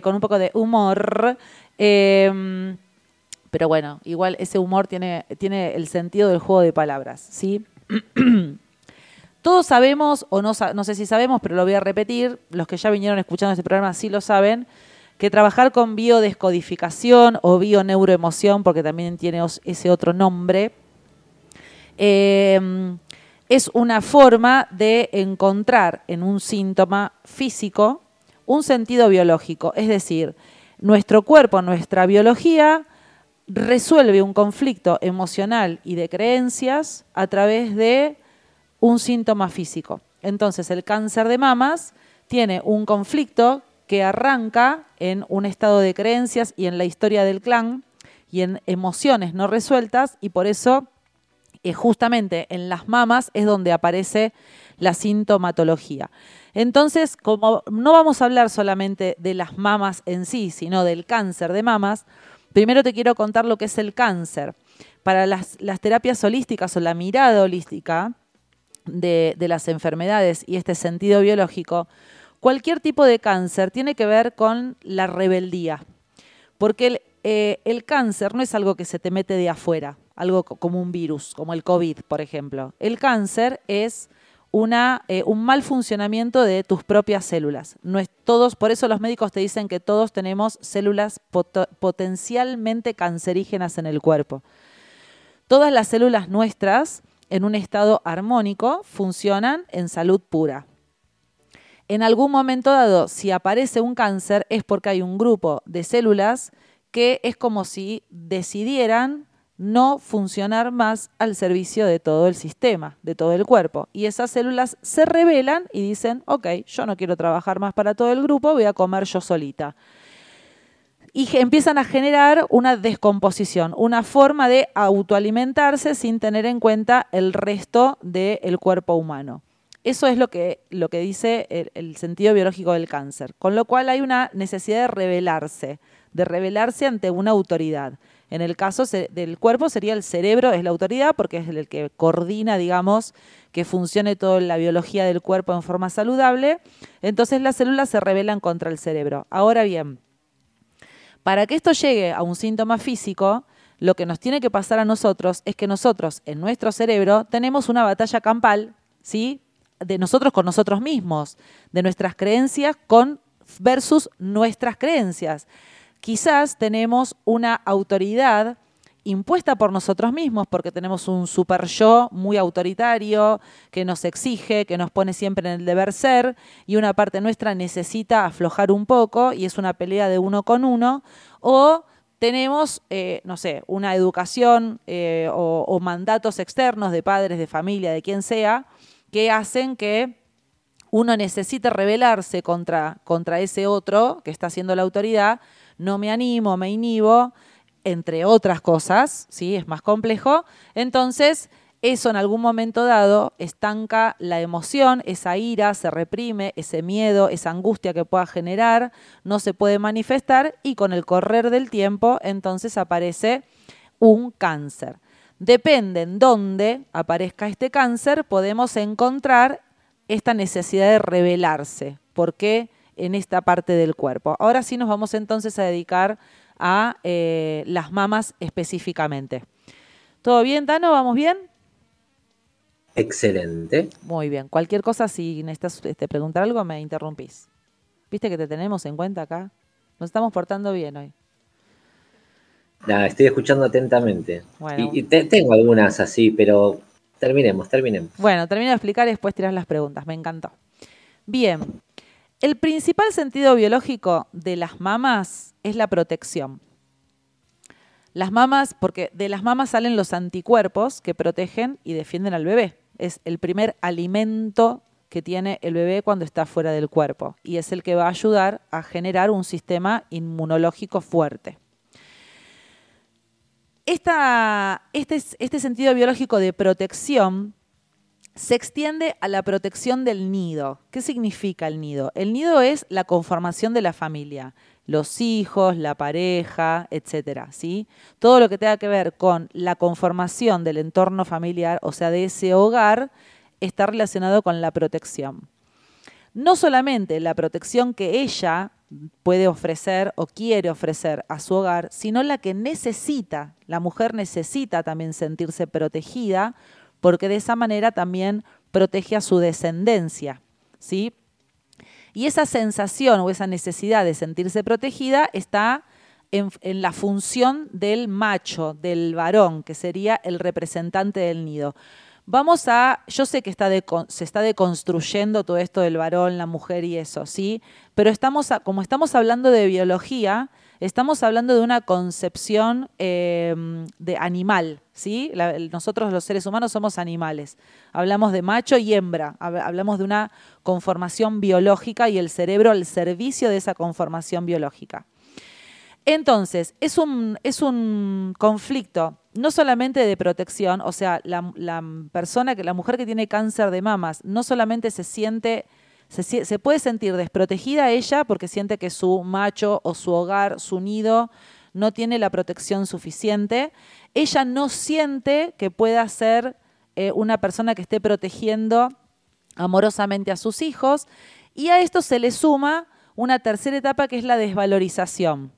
Con un poco de humor. eh, pero bueno, igual ese humor tiene, tiene el sentido del juego de palabras, ¿sí? [clears throat] Todos sabemos, o no, no sé si sabemos, pero lo voy a repetir, los que ya vinieron escuchando este programa sí lo saben, que trabajar con biodescodificación o bioneuroemoción, porque también tiene ese otro nombre, eh, es una forma de encontrar en un síntoma físico un sentido biológico. Es decir, nuestro cuerpo, nuestra biología, resuelve un conflicto emocional y de creencias a través de un síntoma físico. Entonces, el cáncer de mamas tiene un conflicto que arranca en un estado de creencias y en la historia del clan y en emociones no resueltas y por eso eh, justamente en las mamas es donde aparece la sintomatología. Entonces, como no vamos a hablar solamente de las mamas en sí, sino del cáncer de mamas, primero te quiero contar lo que es el cáncer. Para las, terapias holísticas o la mirada holística de, las enfermedades y este sentido biológico, cualquier tipo de cáncer tiene que ver con la rebeldía. Porque el, eh, el cáncer no es algo que se te mete de afuera, algo co- como un virus, como el COVID, por ejemplo. El cáncer es una, eh, un mal funcionamiento de tus propias células. No es todos, por eso los médicos te dicen que todos tenemos células potencialmente cancerígenas en el cuerpo. Todas las células nuestras, en un estado armónico, funcionan en salud pura. En algún momento dado, si aparece un cáncer, es porque hay un grupo de células que es como si decidieran no funcionar más al servicio de todo el sistema, de todo el cuerpo. Y esas células se rebelan y dicen, ok, yo no quiero trabajar más para todo el grupo, voy a comer yo solita. Y empiezan a generar una descomposición, una forma de autoalimentarse sin tener en cuenta el resto del cuerpo humano. Eso es lo que, lo que dice el, el sentido biológico del cáncer. Con lo cual hay una necesidad de rebelarse, de rebelarse ante una autoridad. En el caso del cuerpo sería el cerebro, es la autoridad porque es el que coordina, digamos, que funcione toda la biología del cuerpo en forma saludable. Entonces las células se rebelan contra el cerebro. Ahora bien, para que esto llegue a un síntoma físico, lo que nos tiene que pasar a nosotros es que nosotros en nuestro cerebro tenemos una batalla campal, ¿sí? De nosotros con nosotros mismos, de nuestras creencias con versus nuestras creencias. Quizás tenemos una autoridad impuesta por nosotros mismos porque tenemos un super yo muy autoritario que nos exige, que nos pone siempre en el deber ser y una parte nuestra necesita aflojar un poco y es una pelea de uno con uno. O tenemos, eh, no sé, una educación eh, o, o mandatos externos de padres, de familia, de quien sea, que hacen que uno necesita rebelarse contra, contra ese otro que está haciendo la autoridad, no me animo, me inhibo, entre otras cosas, ¿sí? Es más complejo. Entonces, eso en algún momento dado estanca la emoción, esa ira se reprime, ese miedo, esa angustia que pueda generar, no se puede manifestar y con el correr del tiempo entonces aparece un cáncer. Depende en dónde aparezca este cáncer, podemos encontrar esta necesidad de rebelarse. ¿Por qué? En esta parte del cuerpo. Ahora sí nos vamos entonces a dedicar a eh, las mamas específicamente. ¿Todo bien, Tano? ¿Vamos bien? Excelente. Muy bien. Cualquier cosa, si necesitas este, preguntar algo, me interrumpís. ¿Viste que te tenemos en cuenta acá? Nos estamos portando bien hoy. Estoy escuchando atentamente. Bueno. Y, y te- tengo algunas así, pero terminemos, terminemos. Bueno, termino de explicar y después tiras las preguntas. Me encantó. Bien. El principal sentido biológico de las mamas es la protección. Las mamas, porque de las mamas salen los anticuerpos que protegen y defienden al bebé. Es el primer alimento que tiene el bebé cuando está fuera del cuerpo y es el que va a ayudar a generar un sistema inmunológico fuerte. Este, este sentido biológico de protección se extiende a la protección del nido. ¿Qué significa el nido? El nido es la conformación de la familia, los hijos, la pareja, etcétera, ¿sí? Todo lo que tenga que ver con la conformación del entorno familiar, o sea, de ese hogar, está relacionado con la protección. No solamente la protección que ella puede ofrecer o quiere ofrecer a su hogar, sino la que necesita. La mujer necesita también sentirse protegida porque de esa manera también protege a su descendencia, ¿sí? Y esa sensación o esa necesidad de sentirse protegida está en, la función del macho, del varón, que sería el representante del nido. Vamos a, yo sé que está se está deconstruyendo todo esto del varón, la mujer y eso, ¿sí? Pero estamos, a- como estamos hablando de biología, estamos hablando de una concepción eh, de animal, ¿sí? Nosotros los seres humanos somos animales. Hablamos de macho y hembra, hab- hablamos de una conformación biológica y el cerebro al servicio de esa conformación biológica. Entonces, es un, es un conflicto no solamente de protección, o sea, la, la persona, que la mujer que tiene cáncer de mamas, no solamente se siente, se, puede sentir desprotegida ella porque siente que su macho o su hogar, su nido, no tiene la protección suficiente. Ella no siente que pueda ser eh, una persona que esté protegiendo amorosamente a sus hijos. Y a esto se le suma una tercera etapa que es la desvalorización.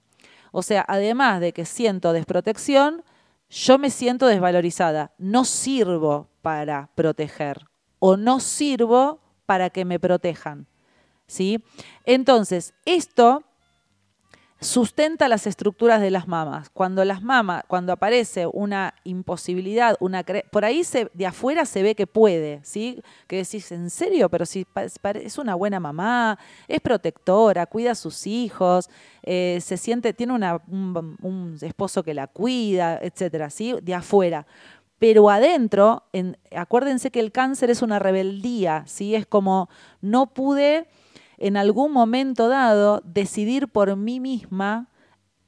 O sea, además de que siento desprotección, yo me siento desvalorizada. No sirvo para proteger o no sirvo para que me protejan. ¿Sí? Entonces, esto sustenta las estructuras de las mamas. Cuando las mamas, cuando aparece una imposibilidad, una por ahí se, de afuera se ve que puede, ¿sí? Que decís, ¿en serio? Pero si es una buena mamá, es protectora, cuida a sus hijos, eh, se siente, tiene un, un esposo que la cuida, etcétera, ¿sí? De afuera. Pero adentro, en- acuérdense que el cáncer es una rebeldía, ¿sí? Es como no pude en algún momento dado decidir por mí misma,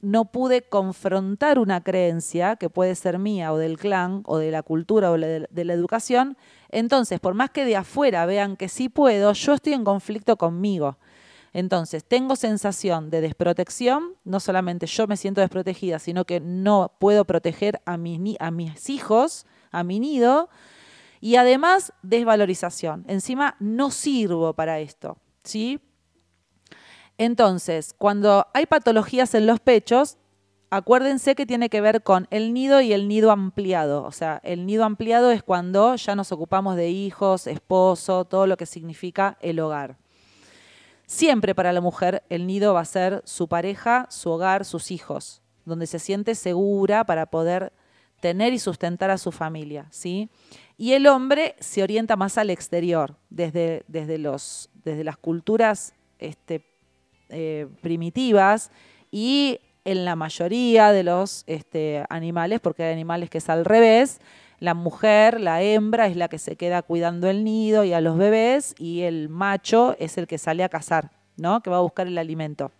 no pude confrontar una creencia que puede ser mía o del clan o de la cultura o de, de la educación. Entonces, por más que de afuera vean que sí puedo, yo estoy en conflicto conmigo. Entonces, tengo sensación de desprotección, no solamente yo me siento desprotegida, sino que no puedo proteger a mis, a mis hijos, a mi nido, y además desvalorización. Encima, no sirvo para esto, ¿sí? Entonces, cuando hay patologías en los pechos, acuérdense que tiene que ver con el nido y el nido ampliado. O sea, el nido ampliado es cuando ya nos ocupamos de hijos, esposo, todo lo que significa el hogar. Siempre para la mujer el nido va a ser su pareja, su hogar, sus hijos, donde se siente segura para poder tener y sustentar a su familia, ¿sí? Y el hombre se orienta más al exterior, desde, desde, los, desde las culturas este, eh, primitivas y en la mayoría de los este, animales, porque hay animales que es al revés, la mujer, la hembra, es la que se queda cuidando el nido y a los bebés, y el macho es el que sale a cazar, ¿no? Que va a buscar el alimento.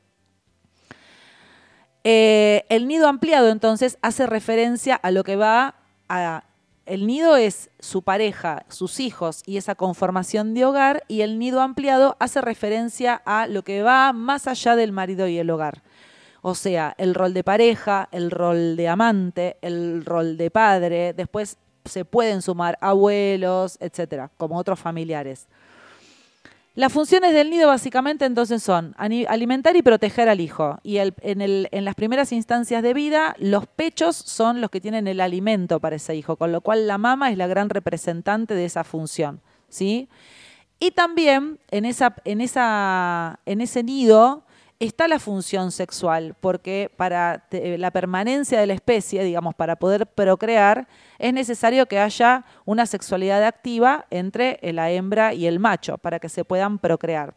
Eh, el nido ampliado entonces hace referencia a lo que va a... El nido es su pareja, sus hijos y esa conformación de hogar y el nido ampliado hace referencia a lo que va más allá del marido y el hogar. O sea, el rol de pareja, el rol de amante, el rol de padre, después se pueden sumar abuelos, etcétera, como otros familiares. Las funciones del nido básicamente entonces son alimentar y proteger al hijo. Y en, las primeras instancias de vida, los pechos son los que tienen el alimento para ese hijo, con lo cual la mama es la gran representante de esa función. ¿sí? Y también en ese nido está la función sexual, porque para te- la permanencia de la especie, digamos, para poder procrear, es necesario que haya una sexualidad activa entre la hembra y el macho para que se puedan procrear.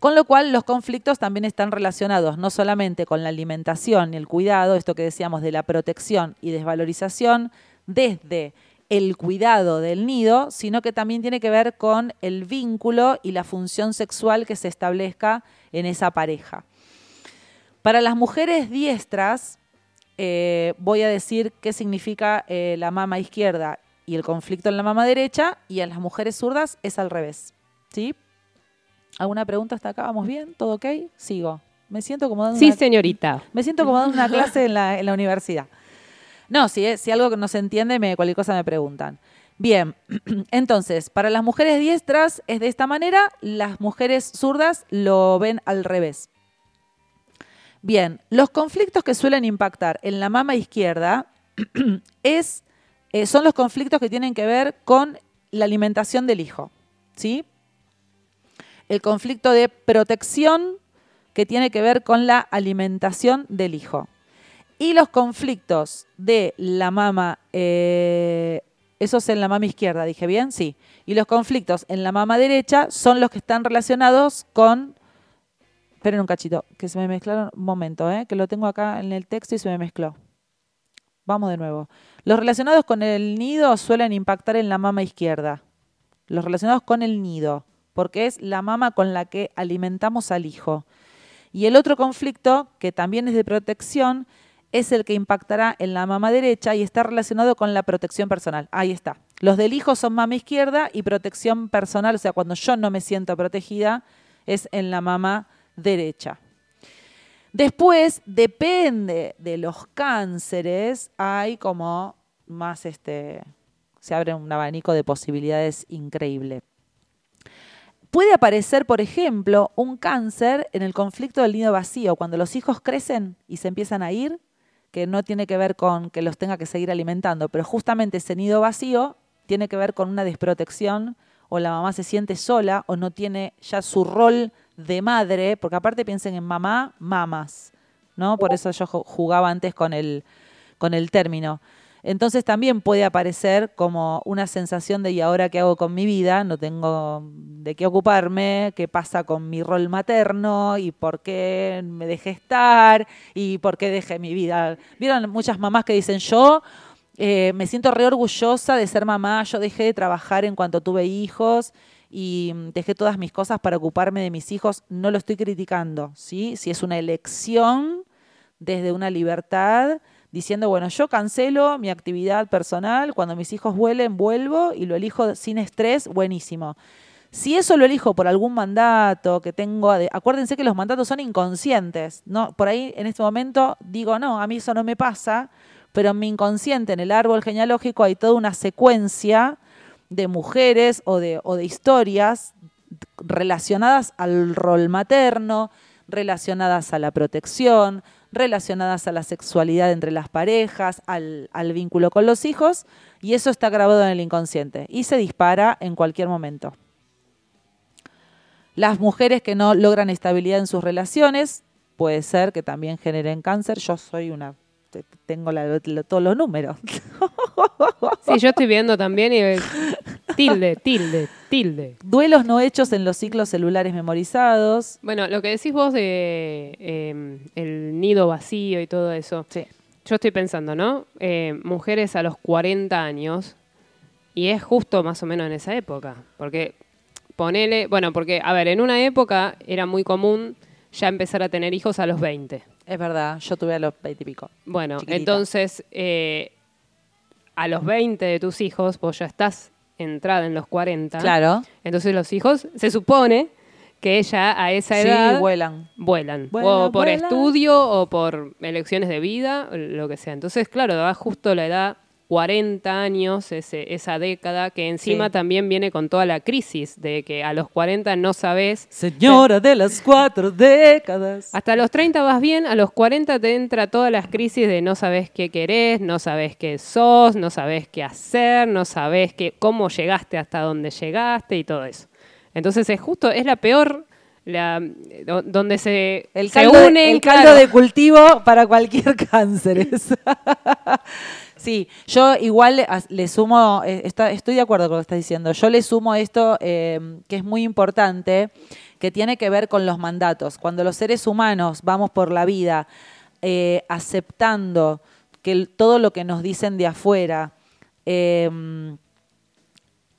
Con lo cual los conflictos también están relacionados no solamente con la alimentación y el cuidado, esto que decíamos de la protección y desvalorización, desde el cuidado del nido, sino que también tiene que ver con el vínculo y la función sexual que se establezca en esa pareja. Para las mujeres diestras, eh, voy a decir qué significa eh, la mama izquierda y el conflicto en la mama derecha, y a las mujeres zurdas es al revés. ¿Sí? ¿Alguna pregunta hasta acá? ¿Vamos bien? ¿Todo ok? Sigo. Me siento como dando Sí, una- señorita. me siento como dando una clase en la, en la universidad. No, si, si algo que no se entiende, me, cualquier cosa me preguntan. Bien, [clears throat] entonces, para las mujeres diestras es de esta manera, las mujeres zurdas lo ven al revés. Bien, los conflictos que suelen impactar en la mama izquierda [clears throat] es, eh, son los conflictos que tienen que ver con la alimentación del hijo. ¿sí? El conflicto de protección que tiene que ver con la alimentación del hijo. Y los conflictos de la mama, eh, eso es en la mama izquierda, dije bien, sí. Y los conflictos en la mama derecha son los que están relacionados con... Esperen un cachito, que se me mezclaron. Un momento, eh, que lo tengo acá en el texto y se me mezcló. Vamos de nuevo. Los relacionados con el nido suelen impactar en la mama izquierda. Los relacionados con el nido, porque es la mama con la que alimentamos al hijo. Y el otro conflicto, que también es de protección, es el que impactará en la mama derecha y está relacionado con la protección personal. Ahí está. Los del hijo son mama izquierda y protección personal, o sea, cuando yo no me siento protegida, es en la mama derecha. Después, depende de los cánceres, hay como más este. Se abre un abanico de posibilidades increíble. Puede aparecer, por ejemplo, un cáncer en el conflicto del nido vacío, cuando los hijos crecen y se empiezan a ir, que no tiene que ver con que los tenga que seguir alimentando, pero justamente ese nido vacío tiene que ver con una desprotección o la mamá se siente sola o no tiene ya su rol de madre, porque aparte piensen en mamá, mamas, ¿no? Por eso yo ju- jugaba antes con el, con el término. Entonces también puede aparecer como una sensación de ¿y ahora qué hago con mi vida? No tengo de qué ocuparme, qué pasa con mi rol materno y por qué me dejé estar y por qué dejé mi vida. Vieron muchas mamás que dicen yo eh, me siento re orgullosa de ser mamá, yo dejé de trabajar en cuanto tuve hijos y dejé todas mis cosas para ocuparme de mis hijos, no lo estoy criticando, ¿sí? Si es una elección desde una libertad, diciendo, bueno, yo cancelo mi actividad personal, cuando mis hijos vuelen, vuelvo y lo elijo sin estrés, buenísimo. Si eso lo elijo por algún mandato que tengo, acuérdense que los mandatos son inconscientes, ¿no? Por ahí en este momento digo, no, a mí eso no me pasa, pero en mi inconsciente, en el árbol genealógico, hay toda una secuencia de mujeres o de, o de historias relacionadas al rol materno, relacionadas a la protección, relacionadas a la sexualidad entre las parejas, al, vínculo con los hijos, y eso está grabado en el inconsciente y se dispara en cualquier momento. Las mujeres que no logran estabilidad en sus relaciones, puede ser que también generen cáncer. Yo soy una, tengo la- lo- todos los números. [laughs] Sí, yo estoy viendo también y tilde, tilde, tilde. Duelos no hechos en los ciclos celulares memorizados. Bueno, lo que decís vos de eh, el nido vacío y todo eso. Sí. Yo estoy pensando, ¿no? Eh, mujeres a los 40 años y es justo más o menos en esa época. Porque ponele, bueno, porque, a ver, en una época era muy común ya empezar a tener hijos a los 20. Es verdad, yo tuve a los 20 y pico. Bueno, Chiquitita. entonces, eh, a los 20 de tus hijos, vos ya estás entrada en los 40. Claro. Entonces los hijos, se supone que ya a esa Sí, edad vuelan. vuelan. Vuelan, o por vuelan. estudio o por elecciones de vida, lo que sea. Entonces, claro, da justo la edad 40 años, ese, esa década, que encima Sí. también viene con toda la crisis de que a los 40 no sabes Señora de las cuatro décadas. hasta los 30 vas bien, a los 40 te entra todas las crisis de no sabes qué querés, no sabes qué sos, no sabes qué hacer, no sabes qué, cómo llegaste hasta donde llegaste y todo eso. Entonces es justo, es la peor, la, donde se, El se caldo, de- unen, el caldo claro. de cultivo para cualquier [laughs] cáncer. [laughs] sí, yo igual le sumo, eh, estoy de acuerdo con lo que estás diciendo, yo le sumo esto eh, que es muy importante, que tiene que ver con los mandatos. Cuando los seres humanos vamos por la vida eh, aceptando que todo lo que nos dicen de afuera, em,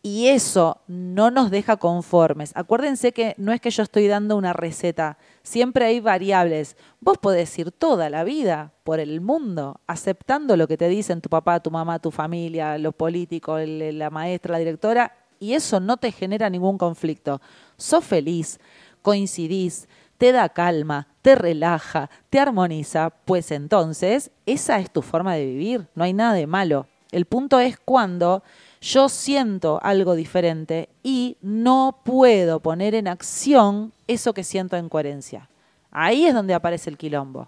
y eso no nos deja conformes. Acuérdense que no es que yo estoy dando una receta, siempre hay variables. Vos podés ir toda la vida por el mundo aceptando lo que te dicen tu papá, tu mamá, tu familia, los políticos, la maestra, la directora, y eso no te genera ningún conflicto. Sos feliz, coincidís, te da calma, te relaja, te armoniza, pues entonces esa es tu forma de vivir, no hay nada de malo. El punto es cuando yo siento algo diferente y no puedo poner en acción eso que siento en coherencia. Ahí es donde aparece el quilombo.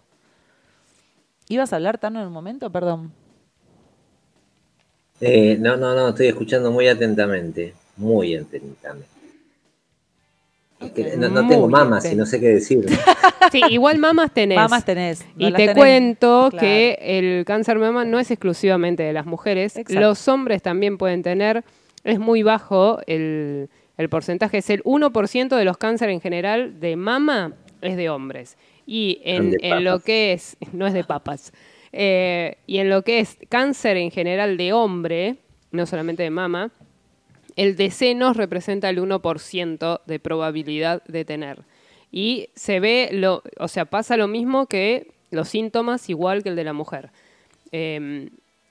¿Ibas a hablar, Tano, en un momento? Perdón. Eh, no, no, no, estoy escuchando muy atentamente. Muy atentamente. No, no tengo mamas y no sé qué decir. [laughs] Sí, igual mamas tenés. Mamas tenés. no Y te tenés. cuento Claro. que el cáncer mama no es exclusivamente de las mujeres, Exacto. los hombres también pueden tener, es muy bajo el, el porcentaje, es el 1% de los cánceres en general de mama es de hombres. Y en, de en lo que es, no es de papas, Eh, y en lo que es cáncer en general de hombre, no solamente de mama, el de senos representa el 1% de probabilidad de tener. Y se ve, lo, o sea, pasa lo mismo que los síntomas, igual que el de la mujer. Em,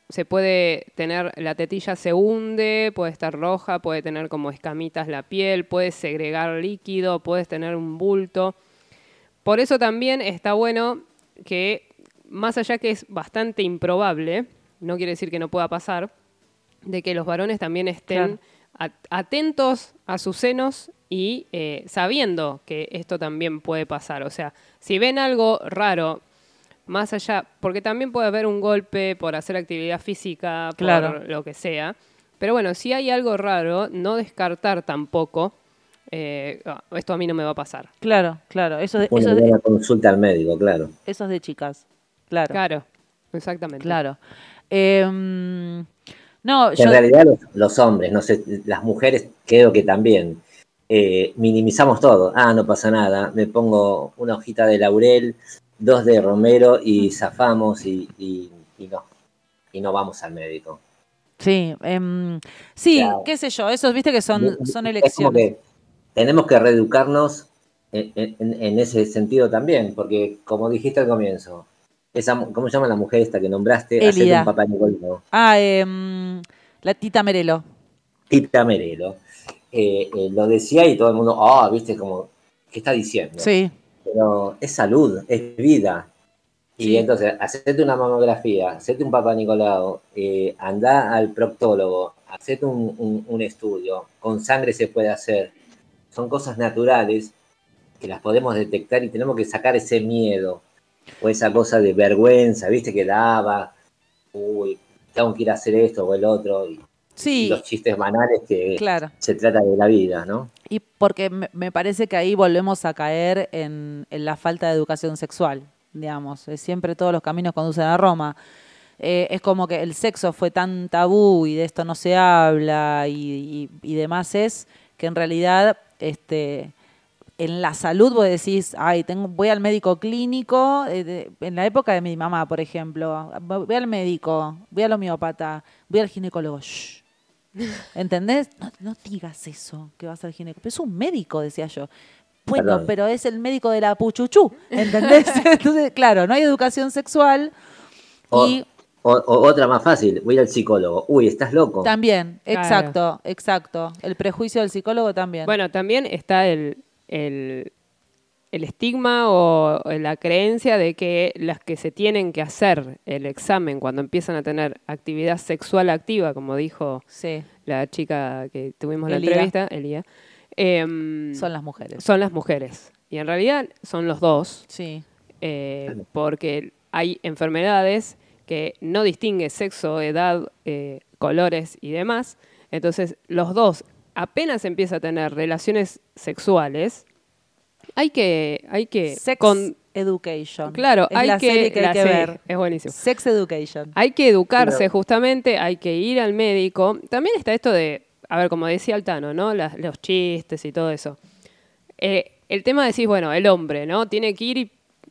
se puede tener, la tetilla se hunde, puede estar roja, puede tener como escamitas la piel, puede segregar líquido, puedes tener un bulto. Por eso también está bueno que, más allá que es bastante improbable, no quiere decir que no pueda pasar, de que los varones también estén atentos a sus senos y eh, sabiendo que esto también puede pasar. O sea, si ven algo raro, más allá, porque también puede haber un golpe por hacer actividad física, por Claro. lo que sea. Pero bueno, si hay algo raro, no descartar tampoco eh, "Ah, esto a mí no me va a pasar. Claro, claro. Eso, es de- eso, de, consulta al médico, claro. eso es de chicas. Claro, Claro, exactamente. claro. Em, no, En yo... realidad los, los hombres, no sé, las mujeres creo que también eh, minimizamos todo. Ah, no pasa nada, me pongo una hojita de laurel, dos de romero y zafamos y, y- y no, y no vamos al médico. Sí, em, sí, Claro. qué sé yo, esos viste que son, son Es como elecciones. que tenemos que reeducarnos en, en- en ese sentido también, porque como dijiste al comienzo, esa, ¿cómo se llama la mujer esta que nombraste? Elida. un papá Nicolino. Ah, em, la tita Merelo. Tita Merelo. eh, eh, lo decía y todo el mundo, ah, viste, como, ¿qué está diciendo? Sí, Pero es salud, es vida. Y Sí. entonces, hacete una mamografía, hacete un papá Nicolau, eh, anda al proctólogo, hacete un, un- un estudio, con sangre se puede hacer. Son cosas naturales que las podemos detectar y tenemos que sacar ese miedo o esa cosa de vergüenza, viste, que daba, uy, tengo que ir a hacer esto o el otro, y, sí, los chistes banales que claro. se trata de la vida, ¿no? Y porque me, parece que ahí volvemos a caer en, en la falta de educación sexual, digamos. Siempre todos los caminos conducen a Roma. Eh, es como que el sexo fue tan tabú y de esto no se habla y, y- y demás es que en realidad este, en la salud vos decís, ay, tengo, voy al médico clínico, eh, de- en la época de mi mamá, por ejemplo, voy al médico, voy al homeópata, voy al ginecólogo. shh. [laughs] ¿Entendés? No, no digas eso, que vas al ginecólogo. Pero es un médico, decía yo. Bueno, Perdón. pero es el médico de la puchuchú, ¿entendés? [laughs] Entonces, claro, no hay educación sexual O, y o- o otra más fácil, voy al psicólogo, uy, estás loco. también, Claro. exacto, exacto. El prejuicio del psicólogo también. Bueno, también está el, el, el estigma o la creencia de que las que se tienen que hacer el examen cuando empiezan a tener actividad sexual activa, como dijo sí, la chica que tuvimos la entrevista, Elía, em, son las mujeres. son las mujeres. Y en realidad son los dos, Sí, eh, porque hay enfermedades que no distingue sexo, edad, eh, colores y demás. Entonces, los dos, apenas empieza a tener relaciones sexuales, hay que, hay que Sex con- Education. claro, Es hay la que, serie que hay la que serie, ver. es buenísimo. Sex Education. Hay que educarse justamente, hay que ir al médico. También está esto de, a ver, como decía Altano, ¿no? Las- los chistes y todo eso. Eh, el tema decís, bueno, el hombre, ¿no? Tiene que ir y,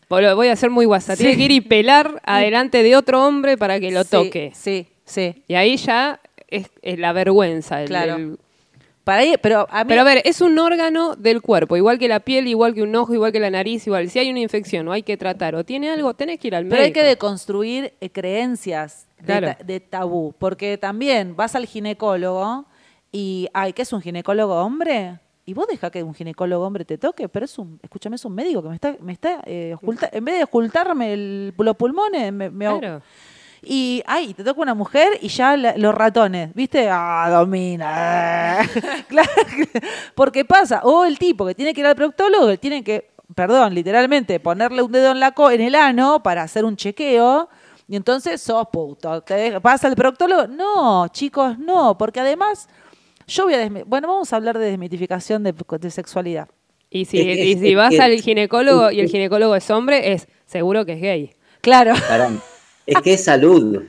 voy a hacer muy guasa, tiene que ir y pelar [laughs] adelante de otro hombre para que lo Sí, toque. Sí, sí. Y ahí ya es, es la vergüenza. el- Claro. el- Para ahí, pero a mí Pero a ver, es un órgano del cuerpo, igual que la piel, igual que un ojo, igual que la nariz, igual. Si hay una infección o hay que tratar o tiene algo, tenés que ir al médico. Pero hay que deconstruir eh, creencias de, ta- de tabú, porque también vas al ginecólogo y, ay, ¿qué es un ginecólogo hombre? Y vos deja que un ginecólogo hombre te toque, pero es un, escúchame, es un médico que me está, me está eh, oculta- en vez de ocultarme el- los pulmones, me, me- Claro. Y, ay, te toca una mujer y ya la- los ratones, ¿viste? Ah, domina. [laughs] claro, [laughs] porque pasa, o el tipo que tiene que ir al proctólogo, tiene que, perdón, literalmente, ponerle un dedo en, la co en el ano para hacer un chequeo. Y entonces sos puto. ¿Te ¿Vas al proctólogo? No, chicos, no. Porque además, yo voy a... Bueno, vamos a hablar de desmitificación de, de sexualidad. Y si, y vas al ginecólogo y el ginecólogo es hombre, es seguro que es gay. Claro. Pará, [laughs] es que es salud,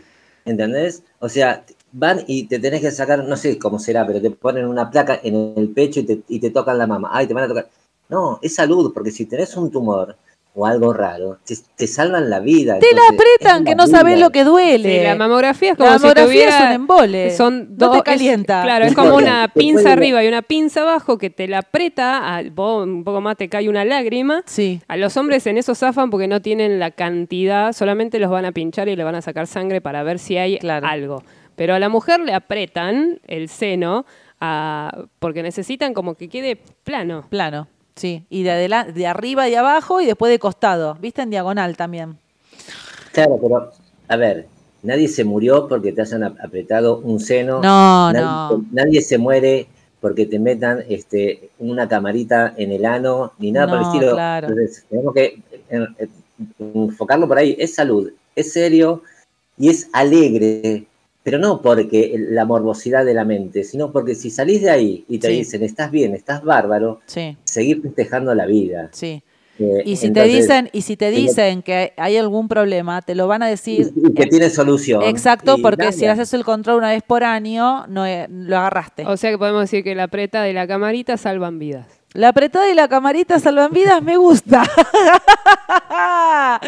¿entendés? O sea, van y te tenés que sacar, no sé cómo será, pero te ponen una placa en el pecho y te, y te tocan la mama. Ay, te van a tocar. No, es salud, porque si tenés un tumor o algo raro, te, te salvan la vida. Te la apretan, que no sabés vida. lo que duele. Sí, la mamografía es como La si mamografía tuviera, es un embole. Son No te es- calienta. claro, es como una pinza arriba y una pinza abajo que te la aprieta, a- vos un poco más te cae una lágrima. Sí. A los hombres en eso zafan porque no tienen la cantidad, solamente los van a pinchar y le van a sacar sangre para ver si hay Claro. algo. Pero a la mujer le apretan el seno a- porque necesitan como que quede plano. Plano, sí. Y de, adela- de arriba y abajo y después de costado. ¿Viste? En diagonal también. Claro, pero, a ver, nadie se murió porque te hayan ap- apretado un seno. No, nadie, no. nadie se muere porque te metan este, una camarita en el ano, ni nada por el estilo. claro. Entonces, tenemos que enfocarlo por ahí. Es salud, es serio y es alegre. Pero no porque la morbosidad de la mente, sino porque si salís de ahí y te Sí. dicen, estás bien, estás bárbaro, Sí, seguir festejando la vida. sí. Eh, Y si te dicen, y si te dicen que hay algún problema, te lo van a decir. y que tiene solución. Exacto, porque si haces el control una vez por año, no eh, lo agarraste. O sea que podemos decir que la preta de la camarita salvan vidas. La apretada y la camarita salvan vidas me gusta. [laughs]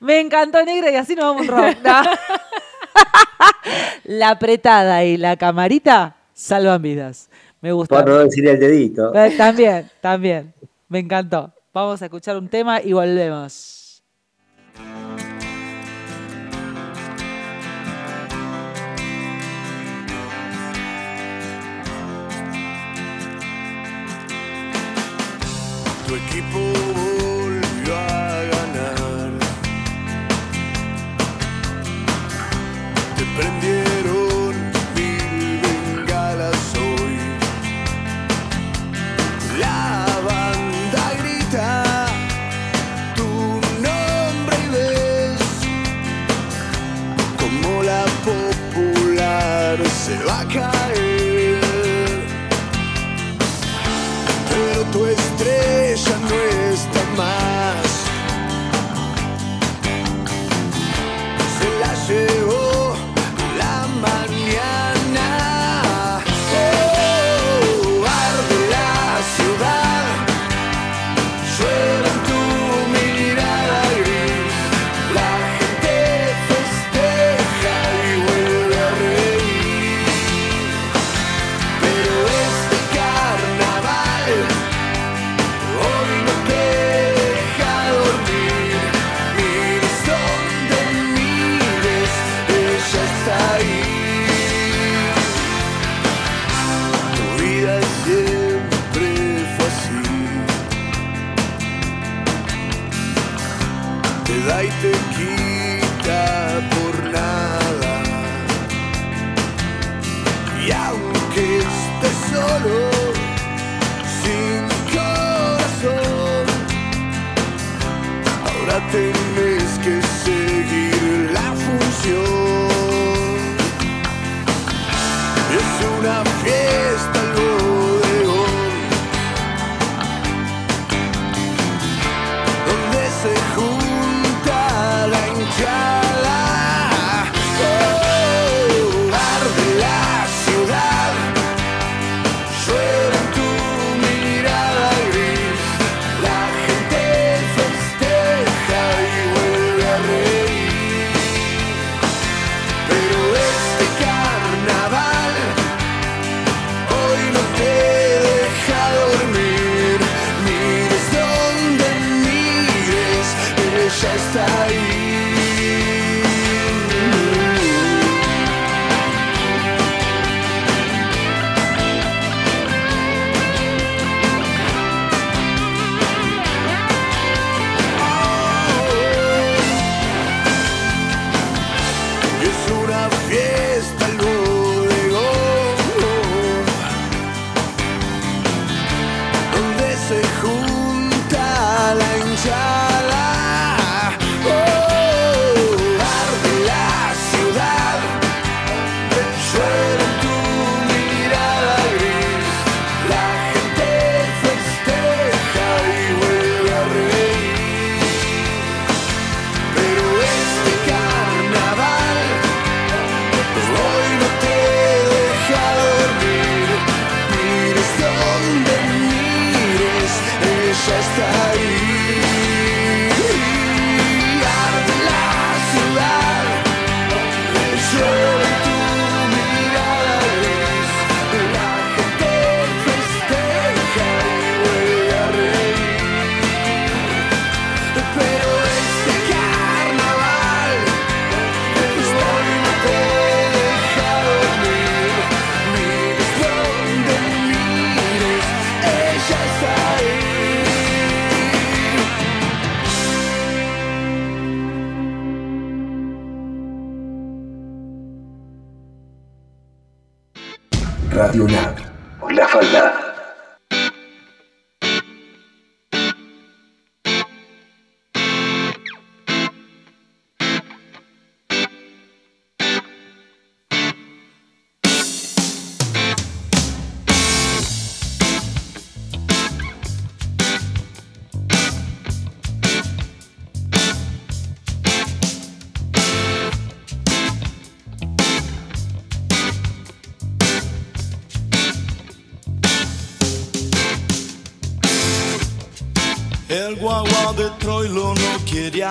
me encantó negra y así nos vamos un rock. [laughs] [laughs] La apretada y la camarita salvan vidas. Me gusta. Por no decir el dedito. Eh, También, también. Me encantó. Vamos a escuchar un tema y volvemos. Tu equipo se va a caer pero tu estrella no está más.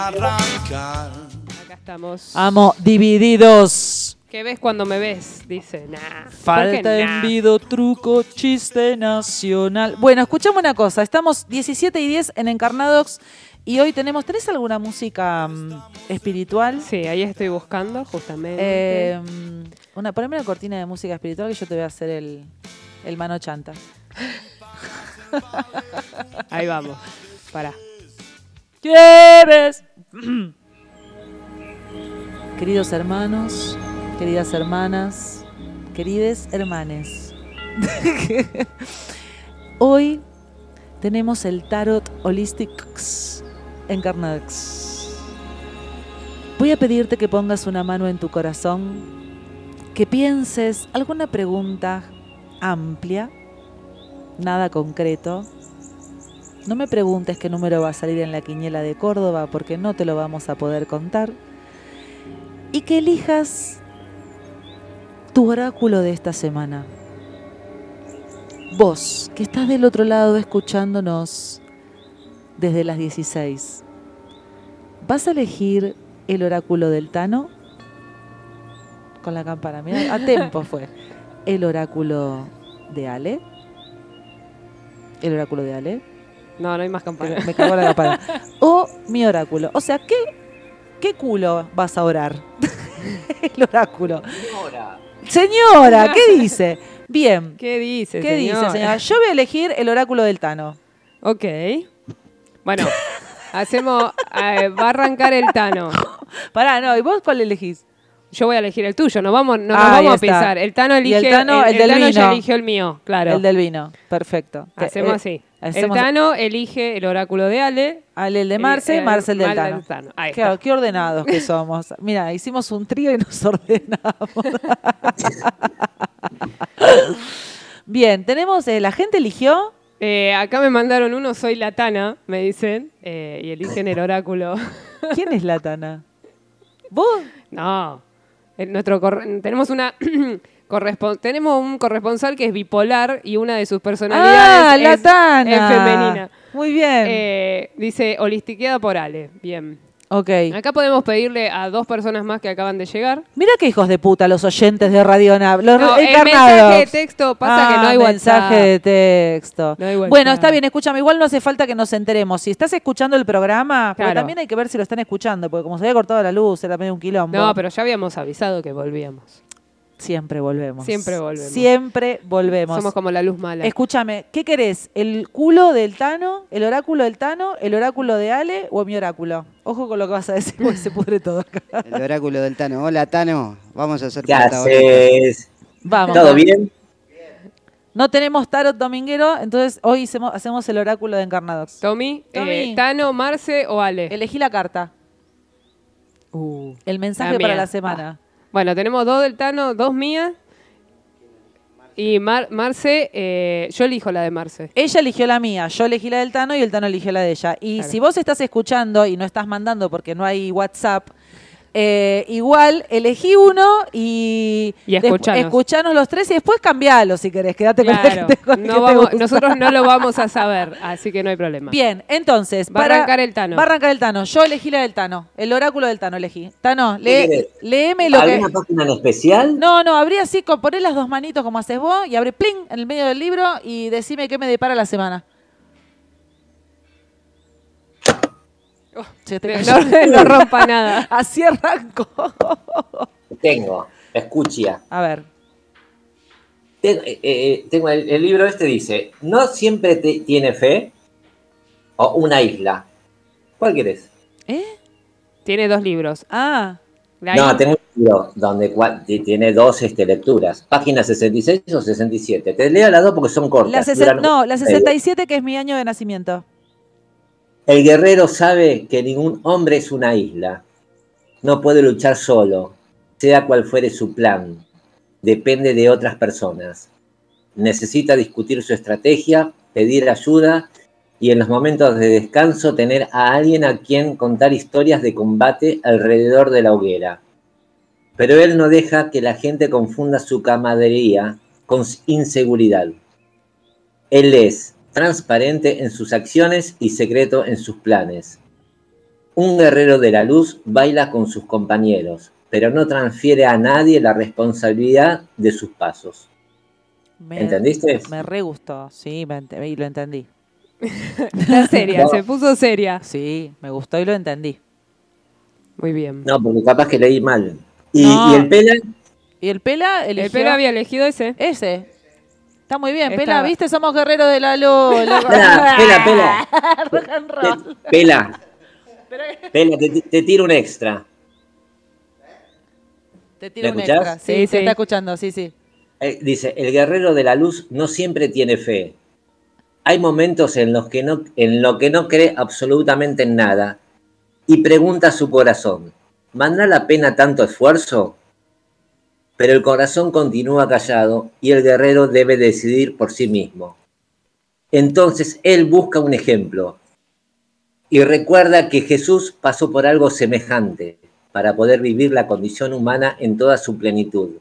Arrancar. Acá estamos. Amo divididos. ¿Qué ves cuando me ves? Dice, nah. ¿por qué Falta nah? envido, truco, chiste nacional. Bueno, escuchamos una cosa. Estamos 17 y 10 en Encarnadox y hoy tenemos. ¿Tenés alguna música mm, espiritual? Sí, ahí estoy buscando justamente. Eh, una, poneme una cortina de música espiritual que yo te voy a hacer el, el mano chanta. [laughs] Ahí vamos. Pará. ¿Quieres? [clears throat] Queridos hermanos, queridas hermanas, querides hermanes. [laughs] Hoy tenemos el Tarot Holistics Encarnax. Voy a pedirte que pongas una mano en tu corazón, que pienses alguna pregunta amplia, nada concreto, no me preguntes qué número va a salir en la quiniela de Córdoba porque no te lo vamos a poder contar. Y que elijas tu oráculo de esta semana. Vos, que estás del otro lado escuchándonos desde las 16, ¿vas a elegir el oráculo del Tano? Con la campana, mira, a tiempo fue. ¿El oráculo de Ale? ¿El oráculo de Ale? No, no hay más campana. Me cagó la campana. [laughs] O mi oráculo. O sea, ¿qué, qué culo vas a orar? [laughs] El oráculo. Señora, ¿qué [laughs] dice? Bien. ¿Qué dice, ¿Qué dice, señora? señora? Yo voy a elegir el oráculo del Tano. Ok. Bueno, hacemos. eh, va a arrancar el Tano. Pará, no, ¿y vos cuál elegís? Yo voy a elegir el tuyo, no vamos, no nos Ah, vamos a pisar. El Tano elige. el Tano, el del Tano ya eligió el mío, claro. El del vino. Perfecto. Hacemos eh, así. hacemos- El Tano elige el oráculo de Ale. Ale, el de Marce, Eh, Marce el del Tano. del Tano. Ahí Qué, está. qué ordenados que somos. Mira, hicimos un trío y nos [laughs] ordenamos. Bien, tenemos, eh, la gente eligió. Eh, acá me mandaron uno, soy la Tana, me dicen, eh, y eligen el oráculo. ¿Quién es la Tana? [laughs] ¿Vos? No, el- nuestro tenemos una [clears throat] tenemos un corresponsal que es bipolar y una de sus personalidades Ah, la es, Tana. es femenina. Muy bien. Eh, dice holistiqueada por Ale. Bien. Ok. Acá podemos pedirle a dos personas más que acaban de llegar. Mira qué hijos de puta los oyentes de Radio Nav. Los No, el mensaje de texto pasa que no hay mensaje WhatsApp. de texto. No hay WhatsApp. bueno, está bien, escúchame. Igual no hace falta que nos enteremos. Si estás escuchando el programa, pero también hay que ver si lo están escuchando, porque como se había cortado la luz, era medio un quilombo. No, pero ya habíamos avisado que volvíamos. Siempre volvemos. Siempre volvemos. Siempre volvemos. Somos como la luz mala. Escúchame, ¿qué querés? ¿El culo del Tano? ¿El oráculo del Tano? ¿El oráculo de Ale o mi oráculo? Ojo con lo que vas a decir, porque se pudre todo acá. [laughs] El oráculo del Tano. Hola, Tano. Vamos a ser ¿Qué haces? Vamos. ¿Todo bien? No tenemos tarot dominguero, entonces hoy hacemos, hacemos el oráculo de Encarnadox. Tommy, Tommy. eh, Tano, Marce o Ale. Elegí la carta. El mensaje La para la semana. Bueno, tenemos dos del Tano, dos mías. Y Mar- Marce, eh, yo elijo la de Marce. Ella eligió la mía, yo elegí la del Tano y el Tano eligió la de ella. Y Claro. si vos estás escuchando y no estás mandando porque no hay WhatsApp, eh, igual elegí uno y, Y escuchanos. escuchanos los tres y después cambialo si querés. Quédate Claro, con el no vamos- nosotros no lo vamos a saber, así que no hay problema. Bien, entonces. Va a arrancar el Tano. Va a arrancar el Tano. Yo elegí la del Tano. El oráculo del Tano elegí. Tano, ¿Qué lee, léeme lo que. ¿Alguna página en especial? No, no, abrí así, poné las dos manitos como haces vos y abre pling en el medio del libro y decime qué me depara la semana. Se te No, cayó. no [laughs] rompa nada. [laughs] Así arranco. Tengo, escucha. A ver. Tengo, eh, eh, tengo el, el libro este dice, no siempre te- tiene fe o una isla. ¿Cuál querés? ¿Eh? Tiene dos libros. Ah. La No, isla- tengo un libro donde tiene dos este, lecturas. Página 66 o 67. Te leo las dos porque son cortas. La no, la medio. 67 que es mi año de nacimiento. El guerrero sabe que ningún hombre es una isla. No puede luchar solo, sea cual fuere su plan. Depende de otras personas. Necesita discutir su estrategia, pedir ayuda y en los momentos de descanso tener a alguien a quien contar historias de combate alrededor de la hoguera. Pero él no deja que la gente confunda su camaradería con inseguridad. Él es transparente en sus acciones y secreto en sus planes. Un guerrero de la luz baila con sus compañeros, pero no transfiere a nadie la responsabilidad de sus pasos. Me- ¿Entendiste? Me re gustó, sí, me ent- y lo entendí. [laughs] Está seria, se puso seria. Sí, me gustó y lo entendí. Muy bien. No, porque capaz que leí mal. ¿Y, No. y el Pela? ¿Y el Pela eligió? El Pela había elegido ese. Ese. Está muy bien, Pela, Estaba- ¿viste? Somos guerreros de la luz. Pela, Pela, [laughs] Pela. Rock and roll. Te- Pela. Pela, te, te tiro un extra. Te tiro ¿Me un escuchás? extra. Sí, Sí, se está escuchando, sí, sí. Eh, dice, el guerrero de la luz no siempre tiene fe. Hay momentos en los que no, en lo que no cree absolutamente en nada y pregunta a su corazón, ¿valdrá la pena tanto esfuerzo? Pero el corazón continúa callado y el guerrero debe decidir por sí mismo. Entonces él busca un ejemplo y recuerda que Jesús pasó por algo semejante para poder vivir la condición humana en toda su plenitud.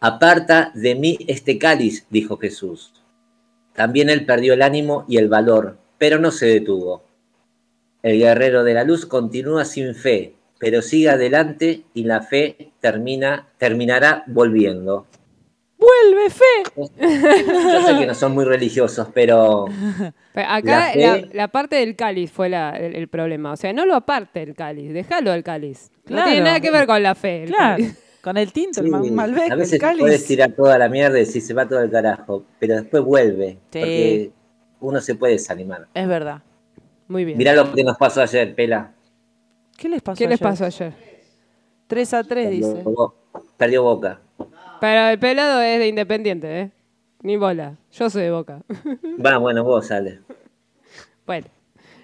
Aparta de mí este cáliz, dijo Jesús. También él perdió el ánimo y el valor, pero no se detuvo. El guerrero de la luz continúa sin fe, pero sigue adelante y la fe termina, terminará volviendo. ¡Vuelve, fe! [laughs] Yo sé que no son muy religiosos, pero Pero acá La fe- la, la parte del cáliz fue la- el, el problema. O sea, no lo aparte el cáliz, déjalo al cáliz. No Claro. tiene nada que ver con la fe. el Claro, cáliz. [laughs] con el tinto, el sí, Ma- Malbec, a el veces cáliz. puedes tirar toda la mierda y si se va todo el carajo, pero después vuelve, Sí. porque uno se puede desanimar. Es verdad. Muy bien. Mirá lo que nos pasó ayer, Pela. ¿Qué les pasó ¿Qué les ayer? pasó ayer? 3 a 3, Perdió, dice. Bo- perdió Boca. Pero el pelado es de Independiente, ¿eh? Ni bola. Yo soy de Boca. [laughs] Va, bueno, vos sale. bueno.